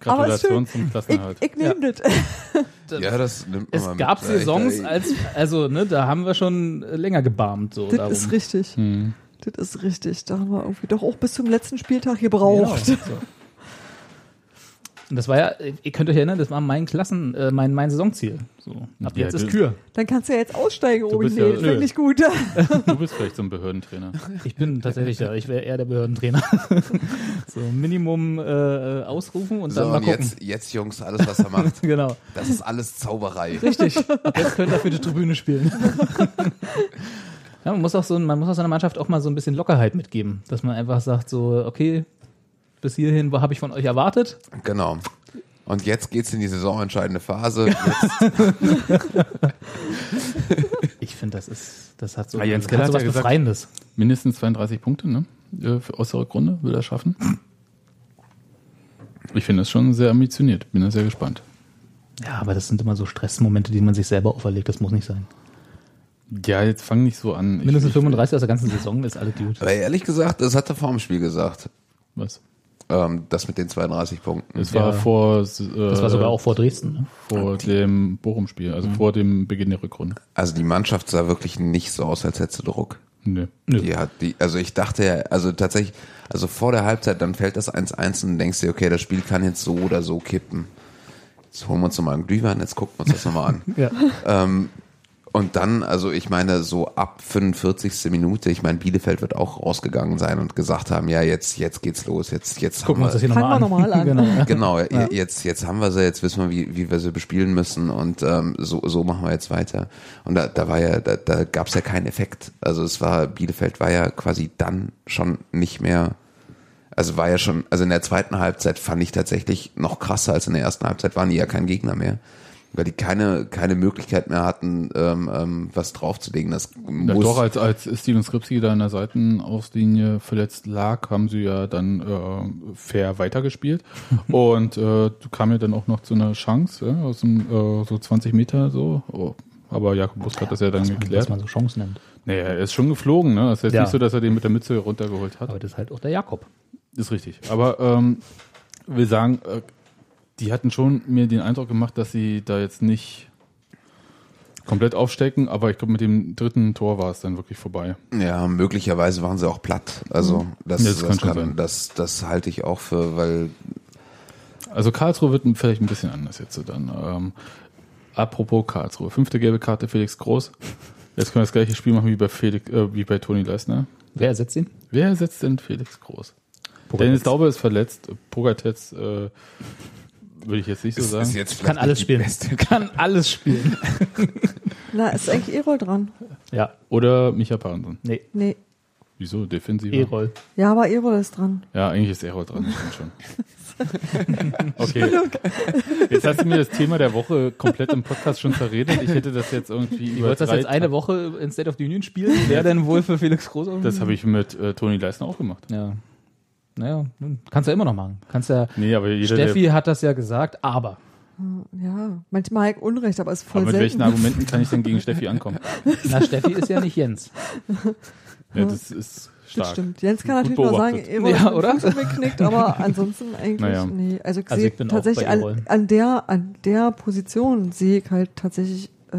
Gratulation zum Ich, Klassenerhalt. ich nehme das. Ja, das nimmt man Es mal mit. gab Saisons, als, also, ne, da haben wir schon länger gebarmt, so Das darum. ist richtig. Hm. Das ist richtig. Da haben wir irgendwie doch auch bis zum letzten Spieltag gebraucht. Genau, so. Und das war ja, ihr könnt euch erinnern, das war mein Klassen, äh, mein, mein Saisonziel. So, ab Ja, jetzt ist Kür. Dann kannst du ja jetzt aussteigen, Du Obi. bist ja- Nee, nö. finde ich gut. Du bist vielleicht so ein Behördentrainer. Ich bin tatsächlich ja, ich wäre eher der Behördentrainer. so Minimum äh, ausrufen und So, dann mal und gucken. jetzt, jetzt, Jungs, alles, was er macht, Genau. das ist alles Zauberei. Richtig. Ab jetzt könnt ihr für die Tribüne spielen. ja, man muss auch so, man muss auch seiner Mannschaft auch mal so ein bisschen Lockerheit mitgeben, dass man einfach sagt so, okay, bis hierhin, habe ich von euch erwartet? Genau. Und jetzt geht's in die saisonentscheidende Phase. Jetzt, Ich finde, das ist, das hat so, Ah, Jens das hat sowas ja gesagt- Befreiendes. Mindestens 32 Punkte, ne? Äh, für- Aus der Rückrunde will er schaffen. Ich finde das schon sehr ambitioniert. Bin da sehr gespannt. Ja, aber das sind immer so Stressmomente, die man sich selber auferlegt. Das muss nicht sein. Ja, jetzt fang nicht so an. Mindestens ich, 35 aus der ganzen Saison ist alle gut. aber ehrlich gesagt, das hat er vor dem Spiel gesagt. Was? Ähm, das mit den 32 Punkten. Es war Ja. vor, äh, Das war sogar auch vor Dresden. Ne? vor dem Bochum-Spiel, also vor dem Beginn der Rückrunde. Also die Mannschaft sah wirklich nicht so aus, als hätte sie Druck. Nö. Nö. Die hat die, also ich dachte ja, also tatsächlich, also vor der Halbzeit, dann fällt das 1-1 und denkst dir, okay, das Spiel kann jetzt so oder so kippen. Jetzt holen wir uns nochmal einen Glühwein, jetzt gucken wir uns das nochmal an. Ja. Ähm, und dann, also ich meine, so ab 45. Minute, ich meine, Bielefeld wird auch rausgegangen sein und gesagt haben, ja, jetzt, jetzt geht's los, jetzt, jetzt Gucken wir uns das hier nochmal an. nochmal an. genau. Genau, jetzt, jetzt haben wir sie, jetzt wissen wir, wie, wie wir sie bespielen müssen und ähm, so, so machen wir jetzt weiter. Und da, da war ja, da, da gab es ja keinen Effekt. Also es war, Bielefeld war ja quasi dann schon nicht mehr, also war ja schon, also in der zweiten Halbzeit fand ich tatsächlich noch krasser als in der ersten Halbzeit, waren die ja kein Gegner mehr. Weil die keine, keine Möglichkeit mehr hatten, ähm, ähm, was draufzulegen. Das Ja, muss, doch, als, als Steven Skripski da in der Seitenauslinie verletzt lag, haben sie ja dann äh, fair weitergespielt. Und äh, kam ja dann auch noch zu einer Chance, ja, aus dem, äh, so 20 Meter so. Oh, aber Jakob Busk hat das ja dann Was geklärt. man so Chancen nennt. Naja, er ist schon geflogen, ne? Das ist jetzt Ja. nicht so, dass er den mit der Mütze runtergeholt hat. Aber das ist halt auch der Jakob. Ist richtig. Aber ähm, will sagen, äh, die hatten schon mir den Eindruck gemacht, dass sie da jetzt nicht komplett aufstecken, aber ich glaube, mit dem dritten Tor war es dann wirklich vorbei. Ja, möglicherweise waren sie auch platt. Also das, Ja, das das, kann kann, das, das halte ich auch für, weil Also Karlsruhe wird vielleicht ein bisschen anders jetzt so dann. Ähm, apropos Karlsruhe, fünfte gelbe Karte Felix Groß. Jetzt können wir das gleiche Spiel machen wie bei Felix, äh, wie bei Toni Leisner. Wer ersetzt ihn? Wer ersetzt denn Felix Groß? Dennis Daube ist verletzt. Pogatetz äh, würde ich jetzt nicht so ist, sagen. ist jetzt Kann alles spielen. beste Kann alles spielen. Na, ist eigentlich Erol dran? Ja. Oder Micha Parensen. Nee. Nee. Wieso? Defensiver? E-Roll. Ja, aber Erol ist dran. Ja, eigentlich ist Errol dran, stimmt schon. Okay. Jetzt hast du mir das Thema der Woche komplett im Podcast schon verredet. Ich hätte das jetzt irgendwie Du wolltest das jetzt eine Woche in State of the Union spielen? Wer denn wohl für Felix Groß? Das habe ich mit äh, Toni Leisner auch gemacht. Ja. Naja, kannst du ja immer noch machen. Kannst ja. Nee, aber jeder, Steffi hat das ja gesagt, aber. Ja, manchmal habe ich Unrecht, aber ist voll aber mit welchen selten. Argumenten kann ich denn gegen Steffi ankommen? Na, Steffi ist ja nicht Jens. Ja, das ist Das stark. stimmt. Jens kann natürlich nur sagen. Erol Ja, oder? Fuß umgeknickt, aber ansonsten eigentlich Naja. nee. Also ich Also ich bin auch tatsächlich bei an, an der an der Position sehe ich halt tatsächlich äh,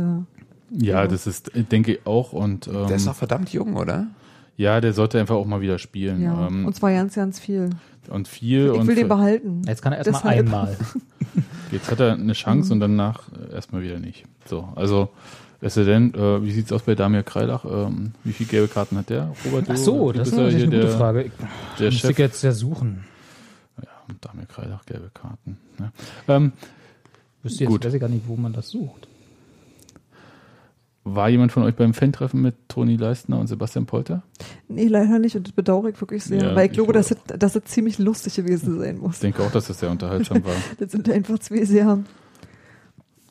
Ja, das ist, denke ich auch. Und ähm, Der ist noch verdammt jung, oder? Ja, der sollte einfach auch mal wieder spielen. ja Ähm, und zwar ganz ganz viel. und viel. Ich und will den behalten. Jetzt kann er erstmal einmal. Jetzt hat er eine Chance und danach erstmal wieder nicht. So, also es denn, äh, wie sieht's aus bei Damir Kreilach? Ähm, wie viele gelbe Karten hat der? Robert, Ach so, du das ist eine gute der, Frage. Ich der müsste Chef. jetzt ja suchen. Ja, Damir Kreilach, gelbe Karten. Ne? Ähm, Wüsste jetzt, Gut. weiß ich gar nicht, wo man das sucht. War jemand von euch beim Fan-Treffen mit Toni Leistner und Sebastian Polter? Nee, leider nicht und das bedauere ich wirklich sehr, Ja, weil ich ich glaube, dass es, dass es ziemlich lustig gewesen sein muss. Ich denke auch, dass das sehr unterhaltsam war. Das sind einfach zwei sehr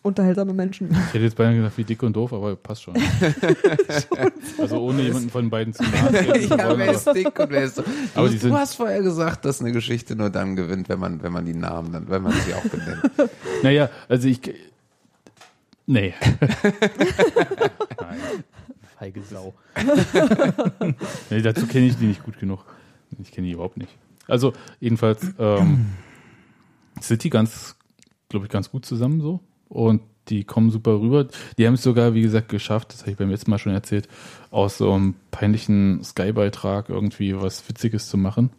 unterhaltsame Menschen. Ich hätte jetzt beinahe gesagt, wie dick und doof, aber passt schon. also ohne jemanden von beiden zu nahe ja, wer ist dick und wer ist. Du, Aber du sind- hast vorher gesagt, dass eine Geschichte nur dann gewinnt, wenn man, wenn man die Namen, dann, wenn man sie auch benennt. Naja, also ich. Nee. Feige Sau. nee dazu kenne ich die nicht gut genug. Ich kenne die überhaupt nicht. Also, jedenfalls ähm, sind die ganz, glaube ich, ganz gut zusammen so. Und die kommen super rüber. Die haben es sogar, wie gesagt, geschafft, das habe ich beim letzten Mal schon erzählt, aus so einem peinlichen Sky-Beitrag irgendwie was Witziges zu machen.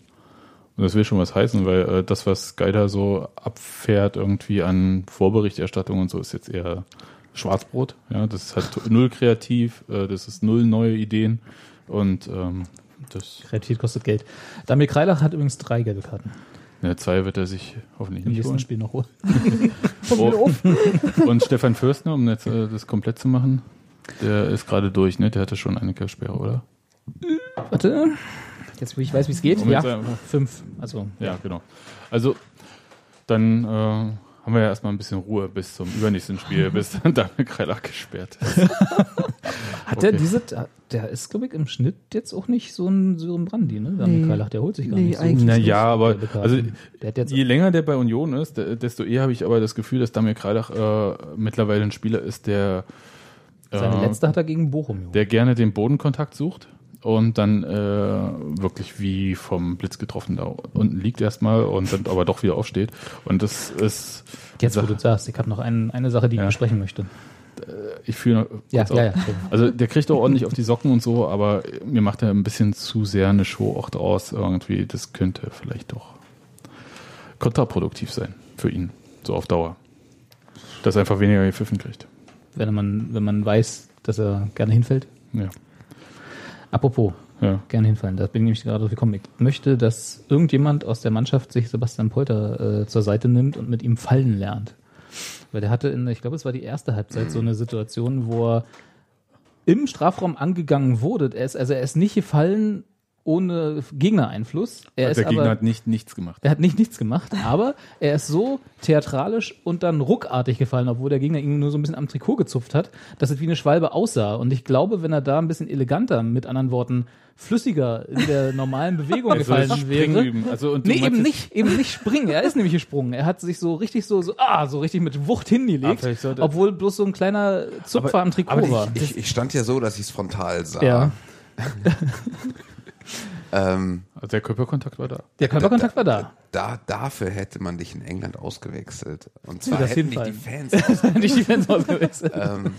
Und das will schon was heißen, weil äh, das, was Sky da so abfährt, irgendwie an Vorberichterstattung und so, ist jetzt eher Schwarzbrot. Ja, das ist halt null kreativ, äh, das ist null neue Ideen und ähm, das Kreativität kostet Geld. Damir Kreilach hat übrigens drei gelbe Karten. ja, zwei wird er sich hoffentlich Im nicht nächsten holen. Spiel noch holen. Oh. Und Stefan Fürstner, um jetzt äh, das komplett zu machen, der ist gerade durch, ne? Der hatte schon eine Sperre, oder? Warte. Jetzt, wo ich weiß, wie es geht. Um Ja, fünf. Also, Ja, genau. Also dann äh, haben wir ja erstmal ein bisschen Ruhe bis zum übernächsten Spiel, bis dann Daniel Kreilach gesperrt ist. hat der Okay. diese, der ist, glaube ich, im Schnitt jetzt auch nicht so ein, so ein Brandi, ne? Damir Nee. Kreilach, der holt sich gar Nee, nicht so. eigentlich Na nicht. ja, aber also der hat jetzt je länger der bei Union ist, de- desto eher habe ich aber das Gefühl, dass Damir Kreilach äh, mittlerweile ein Spieler ist, der seine äh, letzte hat er gegen Bochum. der gerne den Bodenkontakt sucht und dann äh, wirklich wie vom Blitz getroffen da unten liegt erstmal und dann aber doch wieder aufsteht. Und das ist, Jetzt, wo du sagst, ich habe noch ein, eine Sache, die Ja. ich besprechen möchte. ich fühle Ja, ja, ja. Also der kriegt auch ordentlich auf die Socken und so, aber mir macht er ein bisschen zu sehr eine Show auch draus irgendwie. Das könnte vielleicht doch kontraproduktiv sein für ihn, so auf Dauer. Dass er einfach weniger gepfiffen kriegt. Wenn man, wenn man weiß, dass er gerne hinfällt. Ja, Apropos, ja. gerne hinfallen. Da bin ich nämlich gerade drauf gekommen. Ich möchte, dass irgendjemand aus der Mannschaft sich Sebastian Polter äh, zur Seite nimmt und mit ihm fallen lernt. Weil der hatte in, ich glaube, es war die erste Halbzeit so eine Situation, wo er im Strafraum angegangen wurde. Er ist, also er ist nicht gefallen ohne Gegnereinfluss. Er ist der Gegner aber, hat nicht nichts gemacht. er hat nicht nichts gemacht, aber er ist so theatralisch und dann ruckartig gefallen, obwohl der Gegner ihn nur so ein bisschen am Trikot gezupft hat, dass es wie eine Schwalbe aussah. Und ich glaube, wenn er da ein bisschen eleganter, mit anderen Worten, flüssiger in der normalen Bewegung soll gefallen wäre. üben. Also, und Nee, eben nicht, eben nicht springen. Er ist nämlich gesprungen. Er hat sich so richtig so, so, ah, so richtig mit Wucht Ah, hingelegt, obwohl bloß so ein kleiner Zupfer Aber- am Trikot Aber war. ich, ich, ich stand ja so, dass ich es frontal sah. Ja. Ähm, Also der Körperkontakt war da. Der Körperkontakt war da. da, dafür hätte man dich in England ausgewechselt. Und zwar das hätten dich die. Fans aus, Nicht die Fans ausgewechselt. ähm,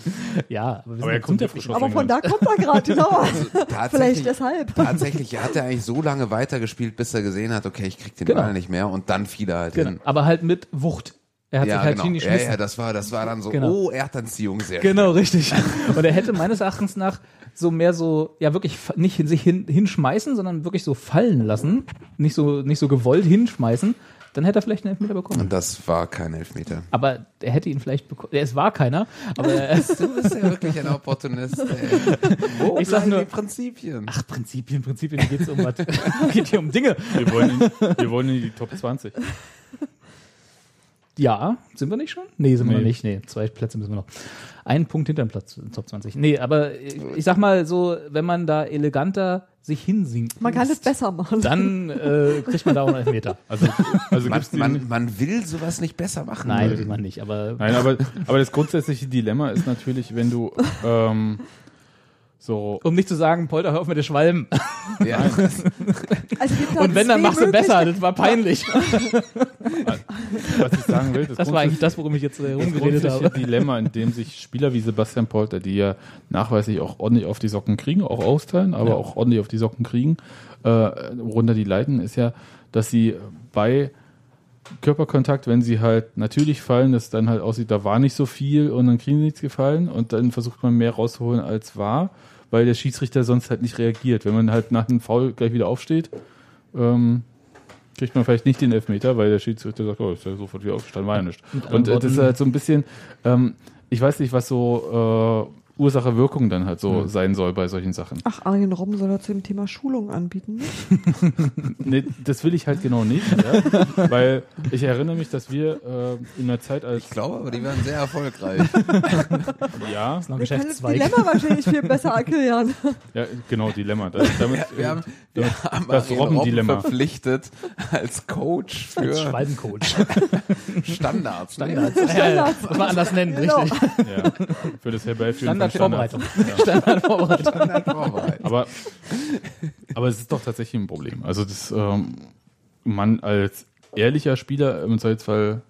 Ja, aber, wir Aber er kommt ja frisch aus Aber von da kommt er gerade, genau. Vielleicht tatsächlich, deshalb. tatsächlich hat er eigentlich so lange weitergespielt, bis er gesehen hat, okay, ich krieg den Genau. Ball nicht mehr und dann fiel er halt Genau. hin. Aber halt mit Wucht. Er hat Ja, sich halt genau. hin ja, ja, das war, das war dann so, Genau. oh, Erdanziehung, sehr Genau, richtig. Und er hätte meines Erachtens nach so mehr so, ja wirklich nicht hin- sich hin, hinschmeißen, sondern wirklich so fallen lassen. Nicht so, nicht so gewollt hinschmeißen. Dann hätte er vielleicht einen Elfmeter bekommen. Und das war kein Elfmeter. Aber er hätte ihn vielleicht bekommen. Es war keiner. Aber er ist, Du bist ja wirklich ein Opportunist. Ey. Wo Ich sag nur- die Prinzipien? ach, Prinzipien, Prinzipien, hier geht's um was. Geht hier um Dinge. Wir wollen, in, wir wollen in die Top 20. Ja, sind wir nicht schon? Nee, sind wir Nee. noch nicht. Nee, zwei Plätze müssen wir noch. Ein Punkt hinterm Platz in Top 20. Nee, aber ich, ich sag mal so, wenn man da eleganter sich hinsinkt, Man kann es besser machen. dann äh, kriegt man da auch einen Elfmeter. Also, also Man, man, man will sowas nicht besser machen. Nein, will man nicht. Aber Nein, aber, aber das grundsätzliche Dilemma ist natürlich, wenn du ähm, so um nicht zu sagen, Polter, hör auf mit der Schwalben. Ja. Also da Und wenn, dann machst du besser. Das war peinlich. was ich sagen will, Das war eigentlich das, worum ich jetzt äh, das rumgeredet habe. Dilemma, in dem sich Spieler wie Sebastian Polter, die ja nachweislich auch ordentlich auf die Socken kriegen, auch austeilen, aber Ja. auch ordentlich auf die Socken kriegen, äh, worunter die leiden, ist ja, dass sie bei Körperkontakt, wenn sie halt natürlich fallen, das dann halt aussieht, da war nicht so viel und dann kriegen sie nichts gefallen und dann versucht man mehr rauszuholen als war, weil der Schiedsrichter sonst halt nicht reagiert. Wenn man halt nach einem Foul gleich wieder aufsteht, ähm, kriegt man vielleicht nicht den Elfmeter, weil der Schiedsrichter sagt, oh, ist ja sofort wieder aufgestanden, war ja nicht. Und äh, das ist halt so ein bisschen, ähm, ich weiß nicht, was so Ursache-Wirkung dann halt so Hm. sein soll bei solchen Sachen. Ach, Arjen Robben soll er zu dem Thema Schulung anbieten. ne? Nee, das will ich halt genau nicht, ja? weil ich erinnere mich, dass wir äh, in der Zeit als Ich glaube aber, die werden sehr erfolgreich. ja, Ist noch Wir das Geschäftszweig. Dilemma wahrscheinlich viel besser erklären. ja genau Dilemma. Das, damit, Wir haben, wir haben Das Arjen Robben-Dilemma. verpflichtet als Coach Als für Schwalbencoach. Standards. Standards. Ja, ja, muss man anders nennen, Genau. richtig. ja, für das Herbeiführen Standardvorbereitung. Standardvorbereitung. Standardvorbereitung. Aber, aber es ist doch tatsächlich ein Problem. Also, dass ähm, man als ehrlicher Spieler im Zweifelsfall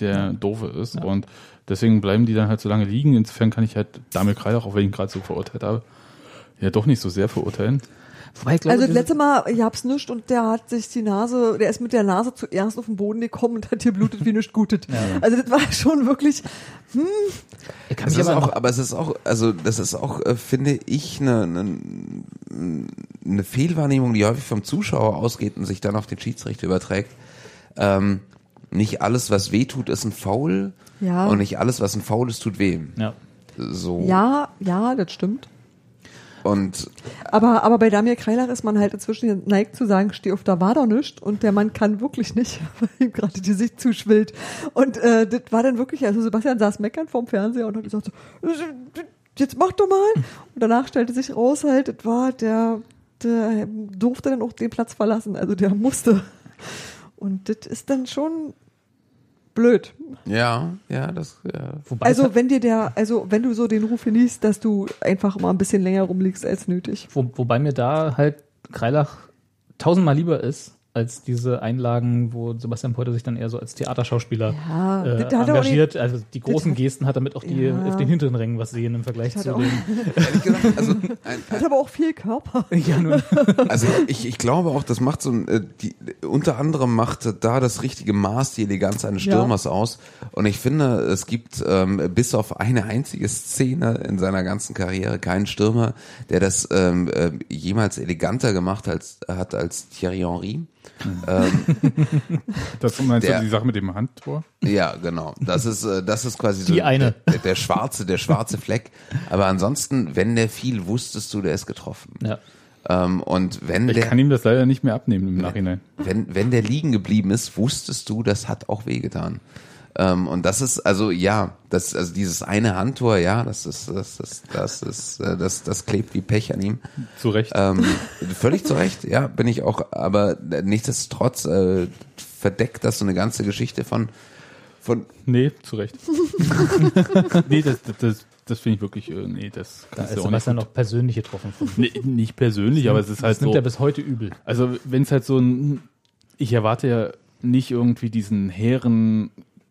der Doofe ist. Und deswegen bleiben die dann halt so lange liegen. Insofern kann ich halt Damir Kreilach, auch wenn ich ihn gerade so verurteilt habe, ja doch nicht so sehr verurteilen. Wobei ich glaube, Also das letzte Mal, ich hab's nischt und der hat sich die Nase, der ist mit der Nase zuerst auf den Boden gekommen und hat hier blutet wie nichts gutet. Also das war schon wirklich, ich kann Es aber auch, aber es ist auch, also das ist auch, äh, finde ich, eine, eine, eine Fehlwahrnehmung, die häufig vom Zuschauer ausgeht und sich dann auf den Schiedsrichter überträgt. Ähm, nicht alles, was weh tut, ist ein Foul. Ja. Und nicht alles, was ein Foul ist, tut weh. ja. So. ja, ja, das stimmt. Und Aber, aber bei Damir Kreilach ist man halt inzwischen neigt zu sagen, steh auf, da war doch nichts. Und der Mann kann wirklich nicht, weil ihm gerade die Sicht zuschwillt. Und äh, das war dann wirklich, also Sebastian saß meckern vorm Fernseher und hat gesagt so, jetzt mach doch mal. Und danach stellte sich raus halt, das war, der, der durfte dann auch den Platz verlassen. Also der musste. Und das ist dann schon blöd. ja, ja, das, ja. Wobei Also wenn dir der, also wenn du so den Ruf genießt, dass du einfach mal ein bisschen länger rumliegst als nötig. Wo, wobei mir da halt Kreilach tausendmal lieber ist, als diese Einlagen, wo Sebastian Peuter sich dann eher so als Theaterschauspieler Ja, äh, er engagiert. Also die großen hat- Gesten hat damit auch die Ja. auf den hinteren Rängen was sehen im Vergleich zu gesagt, also, ein, Hat aber auch viel Körper. ja, nun, Also ich, ich glaube auch, das macht so ein, äh, die, unter anderem macht da das richtige Maß die Eleganz eines Ja. Stürmers aus. Und ich finde, es gibt ähm, bis auf eine einzige Szene in seiner ganzen Karriere keinen Stürmer, der das ähm, äh, jemals eleganter gemacht als, hat als Thierry Henry. Ähm, Das meinst Der- du die Sache mit dem Handtor? ja, genau. Das ist, äh, das ist quasi so Die eine. Der, der schwarze, der schwarze Fleck. Aber ansonsten, wenn der fiel, wusstest du, der ist getroffen. ja. Ähm, und wenn Ich der kann ihm das leider nicht mehr abnehmen im Nachhinein. wenn, wenn der liegen geblieben ist, wusstest du, das hat auch wehgetan. Ähm, und das ist, also ja, das, also dieses eine Handtor, ja, das ist, das ist, das ist, äh, das, das klebt wie Pech an ihm. Zu Recht. Ähm, völlig zu Recht, ja, bin ich auch, aber nichtsdestotrotz äh, verdeckt das so eine ganze Geschichte von, von Nee, zu Recht. nee, das, das, das, das finde ich wirklich, äh, nee, das Da kannst ist du auch nicht. Sebastian noch persönlich getroffen von. Nee, nicht persönlich, aber es ist halt Das nimmt so. er bis heute übel. Also wenn es halt so ein, ich erwarte ja nicht irgendwie diesen hehren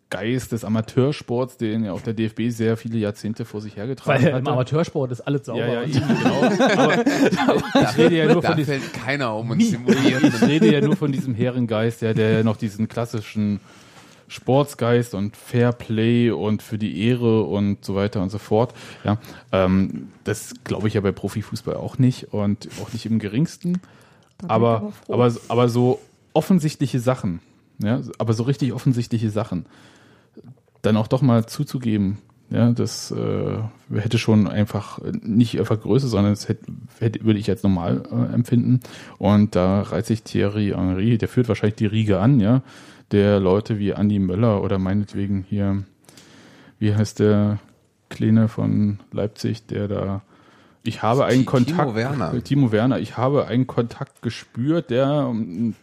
Geist des Amateursports, den ja auch der DFB sehr viele Jahrzehnte vor sich hergetragen Weil hat. im Amateursport ist alles sauber. ja, ja, eben, genau. Aber ich rede ja nur da von diesem, fällt keiner um und simuliert. ich rede ja nur von diesem Herrengeist, ja, der ja noch diesen klassischen Sportsgeist und Fair Play und für die Ehre und so weiter und so fort. Ja, ähm, das glaube ich ja bei Profifußball auch nicht und auch nicht im geringsten. Aber, aber, aber so offensichtliche Sachen, ja, aber so richtig offensichtliche Sachen, dann auch doch mal zuzugeben, ja, das äh, hätte schon einfach nicht einfach Größe, sondern es hätte, hätte, würde ich als normal äh, empfinden. Und da reiht sich Thierry Henry, der führt wahrscheinlich die Riege an, ja, der Leute wie Andy Möller oder meinetwegen hier, wie heißt der Kleine von Leipzig, der da ich habe einen Timo Kontakt. Werner. Timo Werner. Ich habe einen Kontakt gespürt, der, ähm,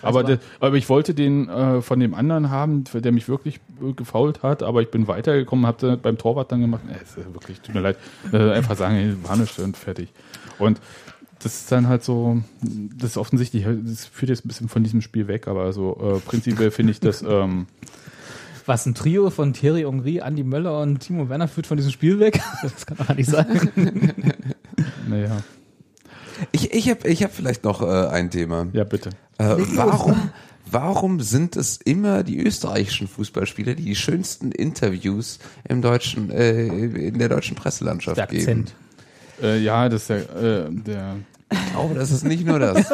aber, der, aber ich wollte den äh, von dem anderen haben, der mich wirklich äh, gefault hat, aber ich bin weitergekommen, habe beim Torwart dann gemacht. Äh, wirklich, tut mir leid, äh, einfach sagen, war nicht und fertig. Und das ist dann halt so, das ist offensichtlich, das führt jetzt ein bisschen von diesem Spiel weg, aber so äh, prinzipiell finde ich das, ähm, Was ein Trio von Thierry Henry, Andi Möller und Timo Werner führt von diesem Spiel weg? Das kann doch gar nicht sein. naja, Ich, ich habe ich hab vielleicht noch äh, ein Thema. ja bitte. Äh, warum, warum sind es immer die österreichischen Fußballspieler, die die schönsten Interviews im deutschen, äh, in der deutschen Presselandschaft Der geben? Akzent. Äh, ja, das ist ja, äh, der Ich glaube, das ist nicht nur das.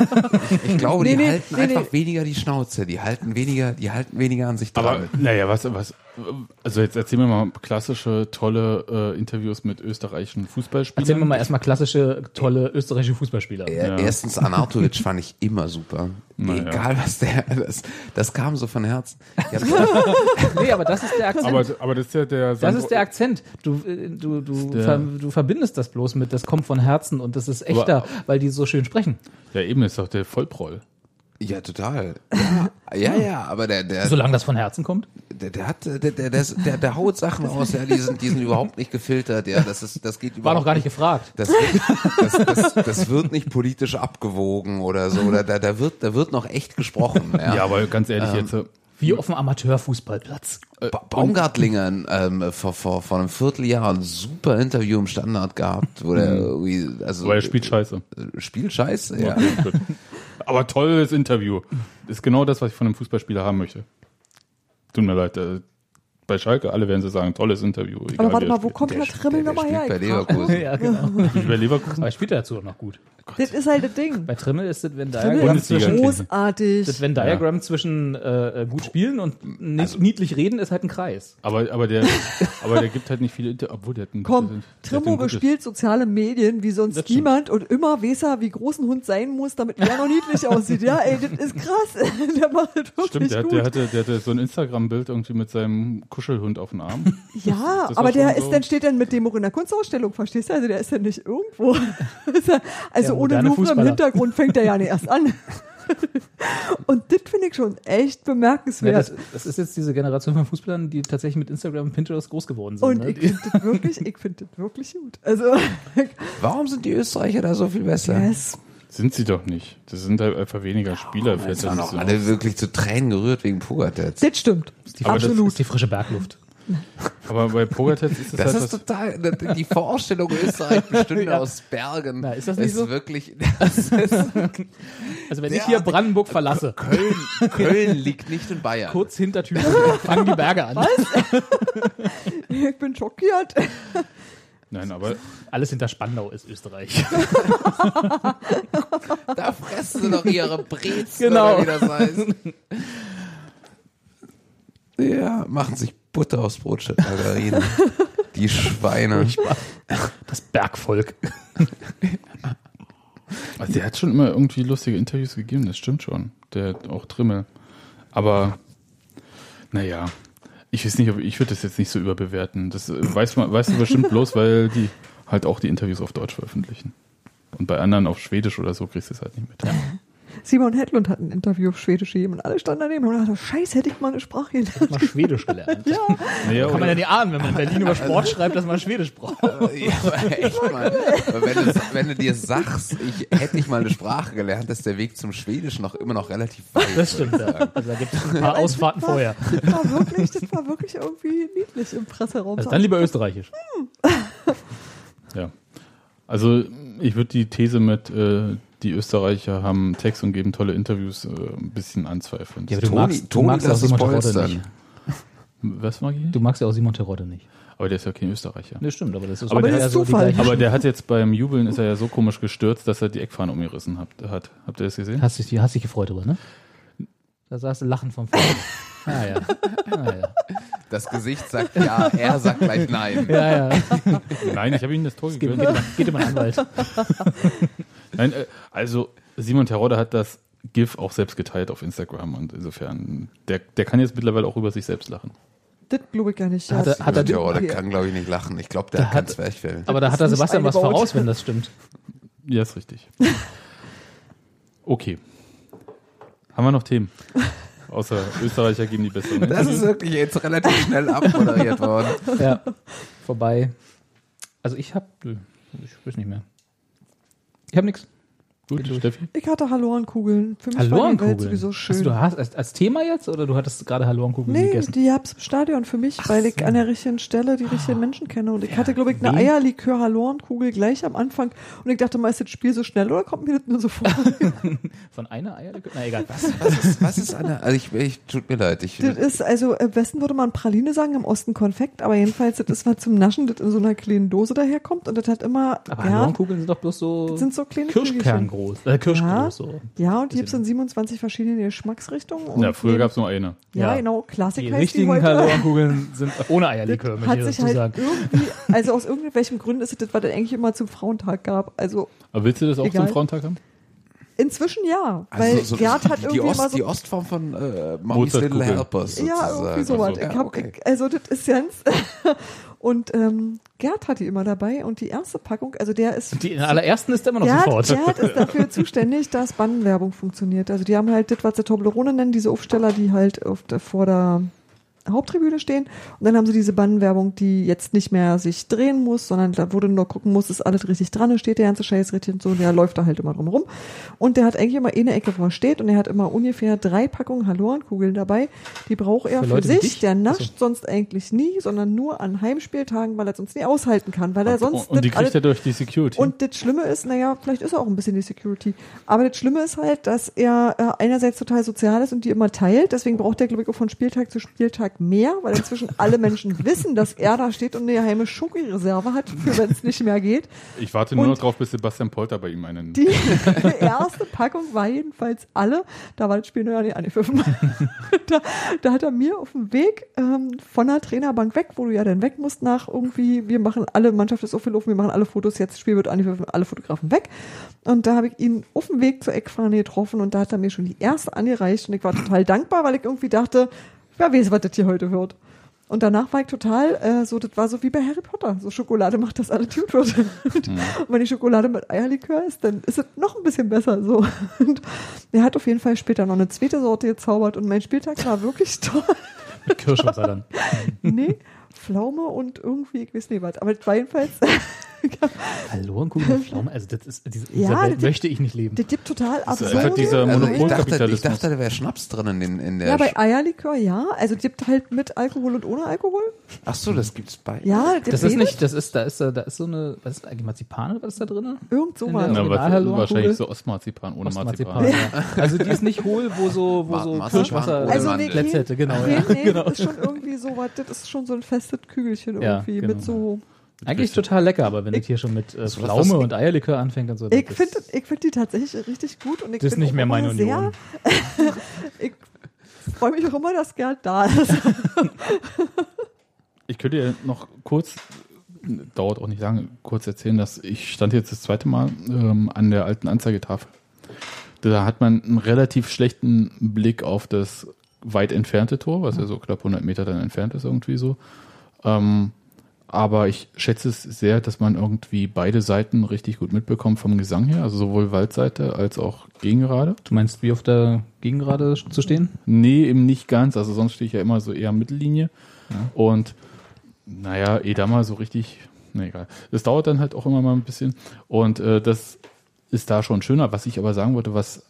Ich glaube, Nee, die nee, halten nee, einfach nee. weniger die Schnauze. Die halten weniger, die halten weniger an sich Aber dran. naja, was, was, also jetzt erzähl mir mal klassische, tolle äh, Interviews mit österreichischen Fußballspielern. Erzählen wir mal erstmal klassische, tolle österreichische Fußballspieler. Er- Erstens, Arnautovic fand ich immer super. Naja. Egal was der, das, das kam so von Herzen. Nee, aber das ist der Akzent. aber, aber das ist ja der das ist der Akzent. Du, äh, du, du, der- ver, du verbindest das bloß mit, das kommt von Herzen und das ist echter, Aber- weil die so schön sprechen. Ja, eben ist doch der Vollproll. ja, total. Ja, ja, ja, aber der, der, Solange das von Herzen kommt. der, der hat, der, der, der, der, der haut Sachen raus, ja, die sind, die sind überhaupt nicht gefiltert, ja, das ist, das geht War noch gar nicht gefragt. Das wird, das, das, das wird nicht politisch abgewogen oder so, oder da, da wird, da wird noch echt gesprochen, ja. Ja, aber ganz ehrlich jetzt. Äh, Wie auf dem Amateurfußballplatz. Ba Baumgartlinger ähm, vor, vor, vor einem Vierteljahr ein super Interview im Standard gehabt, wo der irgendwie, also Aber er spielt scheiße. äh, spielt scheiße, ja. Aber tolles Interview. Ist genau das, was ich von einem Fußballspieler haben möchte. Tut mir leid. Äh, bei Schalke, alle werden sie sagen, tolles Interview. egal Aber warte mal, wo kommt der, Der Trimmel nochmal her? bei Leverkusen. Ja, genau. Bei Leverkusen? Aber er spielt dazu auch noch gut. Das ist halt das Ding. Bei Trimmel ist das Venn Bundesliga. zwischen, Großartig. das Venn Diagramm zwischen äh, äh, gut spielen und nicht niedlich reden ist halt ein Kreis. Aber, aber, der, aber der gibt halt nicht viele Inter obwohl der hat ein, Komm, der Trimmo gutes- bespielt soziale Medien wie sonst stimmt. niemand und immer weiß er, wie groß ein Hund sein muss, damit er noch niedlich aussieht. Ja, ey, das ist krass. Der macht das wirklich Stimmt, der, hat- gut. der, hatte, der hatte so ein Instagram-Bild irgendwie mit seinem Kuschelhund auf dem Arm. ja, das war aber der ist so- dann steht dann mit dem auch in der Kunstausstellung, verstehst du? Also der ist ja nicht irgendwo. Ja- also Der ohne Louvre im. Hintergrund fängt er ja nicht erst an. und das finde ich schon echt Ja, bemerkenswert. das, das ist jetzt diese Generation von Fußballern, die tatsächlich mit Instagram und Pinterest groß geworden sind. und ne? ich finde das wirklich, ich finde das wirklich gut. Also, Warum sind die Österreicher da so viel besser? yes. Sind sie doch nicht. Das sind halt einfach weniger Spieler. Jetzt das waren auch so alle wirklich zu Tränen gerührt wegen Pogatetz. Das stimmt. die, Aber das Das ist die frische Bergluft. Aber bei Pogatetz ist es Das halt ist was, total, die Vorstellung Österreich bestünde Ja. aus Bergen. Na, ist das nicht so? wirklich, das ist, Also wenn ich hier Brandenburg verlasse, Köln, Köln liegt nicht in Bayern. kurz hinter Tübingen, fangen die Berge an. Ich bin schockiert. Nein, aber Alles hinter Spandau ist Österreich. Da fressen sie doch ihre Brezen Genau. oder wie das heißt. Ja, machen sich Butter aufs Brot statt Margarine. Die Schweine. Das Bergvolk. also der hat schon immer irgendwie lustige Interviews gegeben, das stimmt schon. Der hat auch Trimmel. Aber naja, ich weiß nicht, ob ich würde das jetzt nicht so überbewerten. Das äh, weiß man, weißt du bestimmt bloß, weil die halt auch die Interviews auf Deutsch veröffentlichen. Und bei anderen auf Schwedisch oder so kriegst du es halt nicht mit. Simon Hedlund hat ein Interview auf Schwedisch gegeben und alle standen daneben und dachten, scheiße, hätte ich mal eine Sprache gelernt. Mal Schwedisch gelernt. Ja, Naja, Kann man ja nicht ahnen, wenn man in Berlin über Sport schreibt, dass man Schwedisch braucht. Ja, aber echt mal. Wenn du, wenn du dir sagst, ich hätte ich mal eine Sprache gelernt, ist der Weg zum Schwedischen noch immer noch relativ weit. Das stimmt, ja. Also da gibt es ein paar Ausfahrten vorher. das war wirklich, das war wirklich irgendwie niedlich im Presseraum. Also dann lieber Österreichisch. Ja. Also ich würde die These mit, äh, die Österreicher haben Text und geben tolle Interviews, äh, ein bisschen anzweifeln. Ja, aber du Toni, magst, du Toni, magst ja auch Simon Terodde nicht. Was mag ich? Du magst ja auch Simon Terodde nicht. Aber der ist ja kein Österreicher. Das stimmt, aber das ist Aber eher ist so die Zufall. Aber der hat jetzt beim Jubeln ist er ja so komisch gestürzt, dass er die Eckfahne umgerissen hat. hat. Habt ihr das gesehen? Hast dich, hast dich gefreut drüber, ne? Da saß du lachen vom Feld. Ah ja. Ah, ja. Das Gesicht sagt ja, er sagt gleich nein. Ja, ja. Nein, ich habe ihm das Tor Geht, gegönnt. geht, immer, geht immer ein Anwalt. Nein, äh, also Simon Terodde hat das GIF auch selbst geteilt auf Instagram und insofern, der, der kann jetzt mittlerweile auch über sich selbst lachen. Das glaube ich gar nicht. Hat er- hat er- Ja, der kann, glaube ich, nicht lachen. Ich glaube, der hat kein hat- Zwerchfell. Aber da hat er nicht Sebastian was voraus, wenn das stimmt. Ja, ist richtig. Okay. Haben wir noch Themen? Außer Österreicher geben die besseren. Das ist wirklich jetzt relativ schnell abmoderiert worden. Ja. Vorbei. Also ich hab, nö, ich weiß nicht mehr. Ich hab nix. Gut, Steffi? Ich hatte Hallorenkugeln. Für mich war die Welt Hallorenkugeln. sowieso schön. Also du hast als, als Thema jetzt oder du hattest gerade Hallorenkugeln Nee, gegessen? die hab's im Stadion für mich, weil ich an der richtigen Stelle die richtigen Menschen kenne. Und ich hatte, glaube ich, eine? Eierlikör-Hallorenkugel gleich am Anfang. Und ich dachte mal, ist das Spiel so schnell oder kommt mir das nur so vor? Von einer Eierlikör? Na egal. Was? Was ist, was ist eine, also ich, ich, tut mir leid, ich, das ist, also im Westen würde man Praline sagen, im Osten Konfekt, aber jedenfalls, das ist was zum Naschen, das in so einer kleinen Dose daherkommt. Und das hat immer, Aber ja, Hallorenkugeln sind doch bloß so, das sind so kleine Kirschkern. Groß. Äh, Kirschkern Ja, groß so. ja, und die gibt's in 27 verschiedenen Geschmacksrichtungen. Und Ja, früher gab es nur eine. Ja, Ja. genau, Klassik Die heißt richtigen heute. Hallorenkugeln sind ohne Eierlikör, möchte hat ich sich dazu halt sagen. irgendwie, also aus irgendwelchen Gründen ist es das, was es eigentlich immer zum Frauentag gab. Also Aber willst du das auch Egal. zum Frauentag haben? inzich ja, weil also so, Gerd hat die, irgendwie Ost, immer so die Ostform von äh, Mommy's Mozartkugel. Little Helpers Ja, sozusagen. irgendwie sowas. Also, ich ja, hab, okay. ich, also das ist ganz. und ähm, Gerd hat die immer dabei und die erste Packung, also der ist. Die allerersten ist immer noch Gerd, sofort. Gerd ist dafür zuständig, dass Bannenwerbung funktioniert. Also die haben halt das, was sie Toblerone nennen, diese Aufsteller, die halt auf der, vor der Haupttribüne stehen. Und dann haben sie diese Bannenwerbung, die jetzt nicht mehr sich drehen muss, sondern da du nur gucken musst, ist alles richtig dran, steht der ganze Scheiß richtig und so, und der läuft da halt immer drum rum. Und der hat eigentlich immer eine Ecke, wo er steht und er hat immer ungefähr drei Packungen Hallorenkugeln dabei. Die braucht er Für für, Leute sich. Der nascht sonst eigentlich nie, sondern nur an Heimspieltagen, weil er sonst nie aushalten kann, weil er sonst und die das alles- kriegt er durch die Security. und das Schlimme ist, naja, vielleicht ist er auch ein bisschen die Security. Aber das Schlimme ist halt, dass er äh, einerseits total sozial ist und die immer teilt. Deswegen braucht er, glaube ich, auch von Spieltag zu Spieltag mehr, weil inzwischen alle Menschen wissen, dass er da steht und eine geheime Schoki-Reserve hat, für wenn es nicht mehr geht. ich warte nur und- noch drauf, bis Sebastian Polter bei ihm einen. Die erste Packung war jedenfalls alle. Da war das Spiel noch ja nicht angepfiffen. da, da hat er mir auf dem Weg ähm, von der Trainerbank weg, wo du ja dann weg musst nach irgendwie, wir machen alle, Mannschaft ist aufgelaufen, wir machen alle Fotos, jetzt das Spiel wird angepfiffen, alle Fotografen weg. Und da habe ich ihn auf dem Weg zur Eckfahne getroffen und da hat er mir schon die erste angereicht und ich war total dankbar, weil ich irgendwie dachte, wer weiß, was das hier heute wird. Und danach war ich total, äh, so, das war so wie bei Harry Potter. So Schokolade macht, dass alles gut wird. Und wenn die Schokolade mit Eierlikör ist, dann ist es noch ein bisschen besser. So. Und er hat auf jeden Fall später noch eine zweite Sorte gezaubert und mein Spieltag war wirklich toll. Mit Kirschwasser dann. nee, Pflaume und irgendwie, ich weiß nicht was. Aber das war jedenfalls, Hallorenkugeln mit Pflaumen, also das ist, diese, Ja, dieser Welt das- möchte ich nicht leben. das gibt total ist absurde. einfach dieser Also ich dachte, ich dachte, da wäre Schnaps drin in, den, in der. ja, bei Eierlikör ja. Also es gibt halt mit Alkohol und ohne Alkohol. Ach so, das gibt's bei. Ja, Das ist nicht, das ist, da ist, da ist so eine, was ist eigentlich Marzipan oder was ist da drin? Irgend Original was, wahrscheinlich so Ostmarzipan ohne Marzipan. Ja. Also die ist nicht hohl, wo so, wo so Kirschwasser Also nee, Plätze hätte, genau. Nee, nee, genau. das ist schon irgendwie so was, das ist schon so ein festes Kügelchen Ja, irgendwie genau. mit so. Eigentlich total lecker, aber wenn das hier schon mit äh, Pflaume was- und Eierlikör anfängt und so. Ich finde ich find die tatsächlich richtig gut und ich Das ist nicht mehr meine Union. Sehr, ich freue mich auch immer, dass Gerd da ist. Ich könnte ja noch kurz, dauert auch nicht lange, kurz erzählen, dass ich stand jetzt das zweite Mal ähm, an der alten Anzeigetafel. Da hat man einen relativ schlechten Blick auf das weit entfernte Tor, was ja so knapp 100 Meter dann entfernt ist irgendwie so. Ähm, aber ich schätze es sehr, dass man irgendwie beide Seiten richtig gut mitbekommt vom Gesang her, also sowohl Waldseite als auch Gegengerade. Du meinst, wie auf der Gegengerade zu stehen? Nee, eben nicht ganz. Also sonst stehe ich ja immer so eher Mittellinie. Und naja, eh da mal so richtig, na egal. Das dauert dann halt auch immer mal ein bisschen. Und äh, das ist da schon schöner. Was ich aber sagen wollte, was,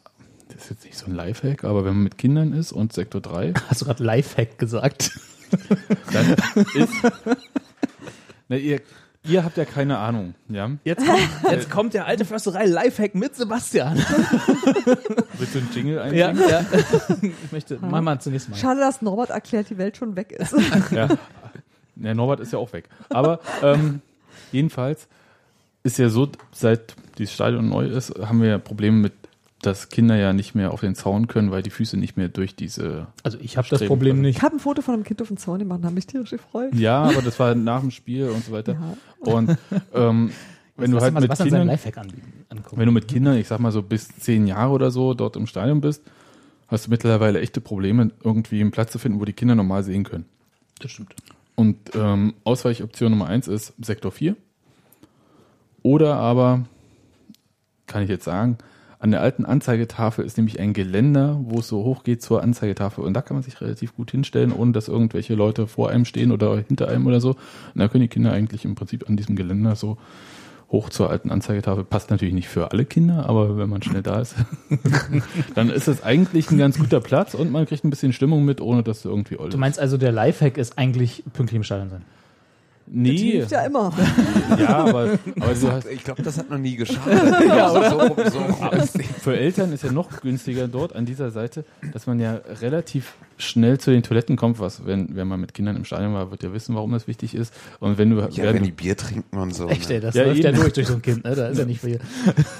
das ist jetzt nicht so ein Lifehack, aber wenn man mit Kindern ist und Sektor 3, Hast du gerade Lifehack gesagt? dann ist. Na, ihr, ihr habt ja keine Ahnung, ja? Jetzt kommt, jetzt kommt der alte Försterei Lifehack mit Sebastian. Willst du einen Jingle Ja, einziehen? ja. Ich möchte, mach mal zunächst mal. Schade, dass Norbert erklärt, die Welt schon weg ist. Ja. Der Norbert ist ja auch weg. Aber ähm, jedenfalls ist ja so, seit dieses Stadion neu ist, haben wir ja Probleme mit, dass Kinder ja nicht mehr auf den Zaun können, weil die Füße nicht mehr durch diese. Also ich habe das Problem nicht. Ich habe ein Foto von einem Kind auf dem Zaun gemacht, da habe mich tierisch gefreut. Ja, aber das war nach dem Spiel und so weiter. Ja. Und ähm, wenn du halt mit Kindern, wenn du mit Kindern, ich sag mal so bis zehn Jahre oder so dort im Stadion bist, hast du mittlerweile echte Probleme, irgendwie einen Platz zu finden, wo die Kinder normal sehen können. das stimmt. Und ähm, Ausweichoption Nummer eins ist Sektor 4. Oder aber, kann ich jetzt sagen, an der alten Anzeigetafel ist nämlich ein Geländer, wo es so hoch geht zur Anzeigetafel. Und da kann man sich relativ gut hinstellen, ohne dass irgendwelche Leute vor einem stehen oder hinter einem oder so. Und da können die Kinder eigentlich im Prinzip an diesem Geländer so hoch zur alten Anzeigetafel. Passt natürlich nicht für alle Kinder, aber wenn man schnell da ist, dann ist es eigentlich ein ganz guter Platz und man kriegt ein bisschen Stimmung mit, ohne dass du irgendwie oll Du meinst also, der Lifehack ist eigentlich pünktlich im Stadion sein? Das Nee, hilft ja immer. ja, aber, aber du hast, Ich glaube, das hat noch nie geschadet. ja? So, so. für Eltern ist ja noch günstiger dort an dieser Seite, dass man ja relativ schnell zu den Toiletten kommt, was, wenn, wenn man mit Kindern im Stadion war, wird ja wissen, warum das wichtig ist. Und wenn du, Ja, wenn die Bier trinken und so. Echt, ne? ey, das Ja, läuft ja durch durch so ein Kind, ne? Da ist ja nicht viel,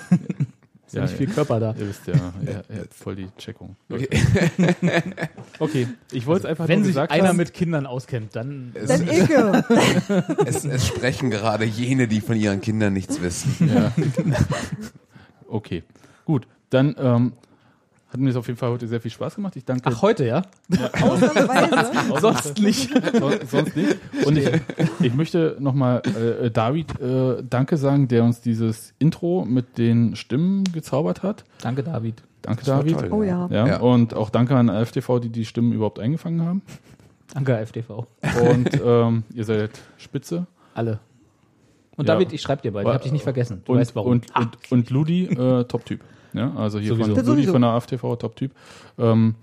ist ja Ja, nicht ja. viel Körper da. Ihr wisst ja, ja, ja voll die Checkung. Okay, ich wollte es einfach Wenn nur sich gesagt einer haben. mit Kindern auskennt, dann Es, Dann Icke. es, es sprechen gerade jene, die von ihren Kindern nichts wissen. Ja. Okay, gut. Dann ähm, hat mir das auf jeden Fall heute sehr viel Spaß gemacht. Ich danke. Ach, heute, ja? Ausnahmsweise. Sonst nicht. So- sonst nicht. Und ich, ich möchte nochmal äh, David äh, Danke sagen, der uns dieses Intro mit den Stimmen gezaubert hat. Danke, David. Danke, David. toll. Oh ja. Ja, Ja. Und auch danke an FTV, die die Stimmen überhaupt eingefangen haben. Danke, FTV. Und ähm, ihr seid spitze. Alle. Und Ja. David, ich schreib dir bald. Ich hab dich nicht vergessen. Du und, weißt warum. Und, und, und Ludi, äh, Top-Typ. Ja, also hier Sowieso. von Das sowieso. von der AFTV, Top-Typ. Ähm,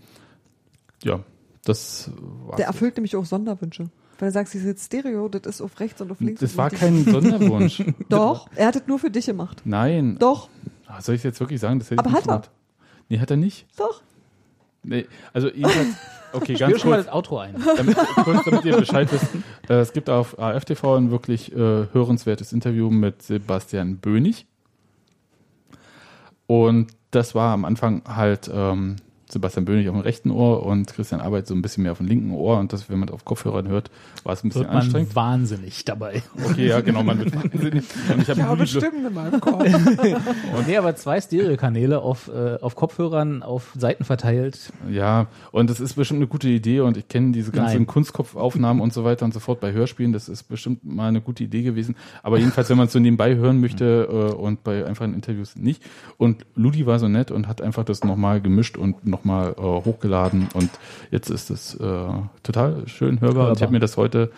ja, das war Der erfüllt nämlich auch Sonderwünsche. Weil du sagst, dieses Stereo, das ist auf rechts und auf links. Das war kein Sonderwunsch. Doch, er hat es nur für dich gemacht. Nein. Doch, Ah, Soll ich es jetzt wirklich sagen? Das hätte Aber ich nicht hat er. gemacht. Nee, hat er nicht. doch. Nee, also jedenfalls, okay, ganz schon mal das Outro ein. damit, kurz, damit ihr Bescheid wisst. Äh, es gibt auf AFTV ein wirklich äh, hörenswertes Interview mit Sebastian Bönig. Und das war am Anfang halt ähm, Sebastian Bönig auf dem rechten Ohr und Christian Arbeit so ein bisschen mehr auf dem linken Ohr. Und das, wenn man auf Kopfhörern hört, war es ein bisschen Wird man anstrengend. wahnsinnig dabei. Okay, ja, genau, man wird wahnsinnig. Und ich habe Ja, Ludi- bestimmt in meinem Kopf. Nee, aber zwei Stereokanäle auf, äh, auf Kopfhörern, auf Seiten verteilt. Ja, und das ist bestimmt eine gute Idee und ich kenne diese ganzen Nein. Kunstkopfaufnahmen und so weiter und so fort bei Hörspielen. Das ist bestimmt mal eine gute Idee gewesen. Aber jedenfalls, wenn man es so nebenbei hören möchte äh, und bei einfachen Interviews nicht. Und Ludi war so nett und hat einfach das nochmal gemischt und nochmal äh, hochgeladen und jetzt ist es äh, total schön hörbar. Und ich Hörbar. habe mir das heute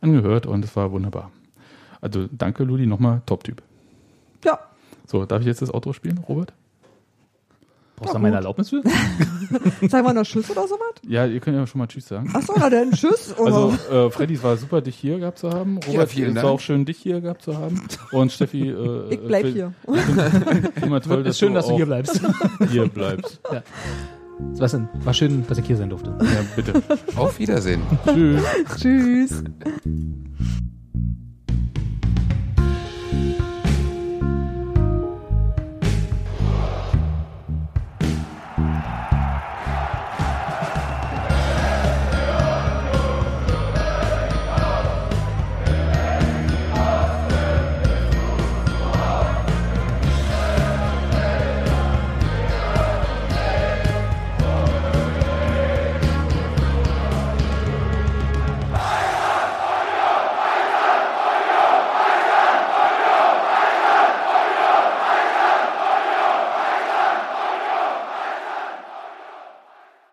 angehört und es war wunderbar. Also danke Ludi, nochmal Top-Typ. Ja, So, darf ich jetzt das Outro spielen, Robert? Brauchst du Ja, da meine. Erlaubnis für? sagen wir noch Tschüss oder sowas? Ja, ihr könnt ja schon mal Tschüss sagen. Achso, na dann Tschüss. Oder? Also, äh, Freddy, es war super, dich hier gehabt zu haben. Robert, vielen es Dank. war auch schön, dich hier gehabt zu haben. Und Steffi, äh, ich bleib äh, hier. Immer toll, dass ist schön, dass du hier bleibst. hier bleibst. Sebastian, war schön, dass ich hier sein durfte. Ja, bitte. Auf Wiedersehen. Tschüss. Tschüss.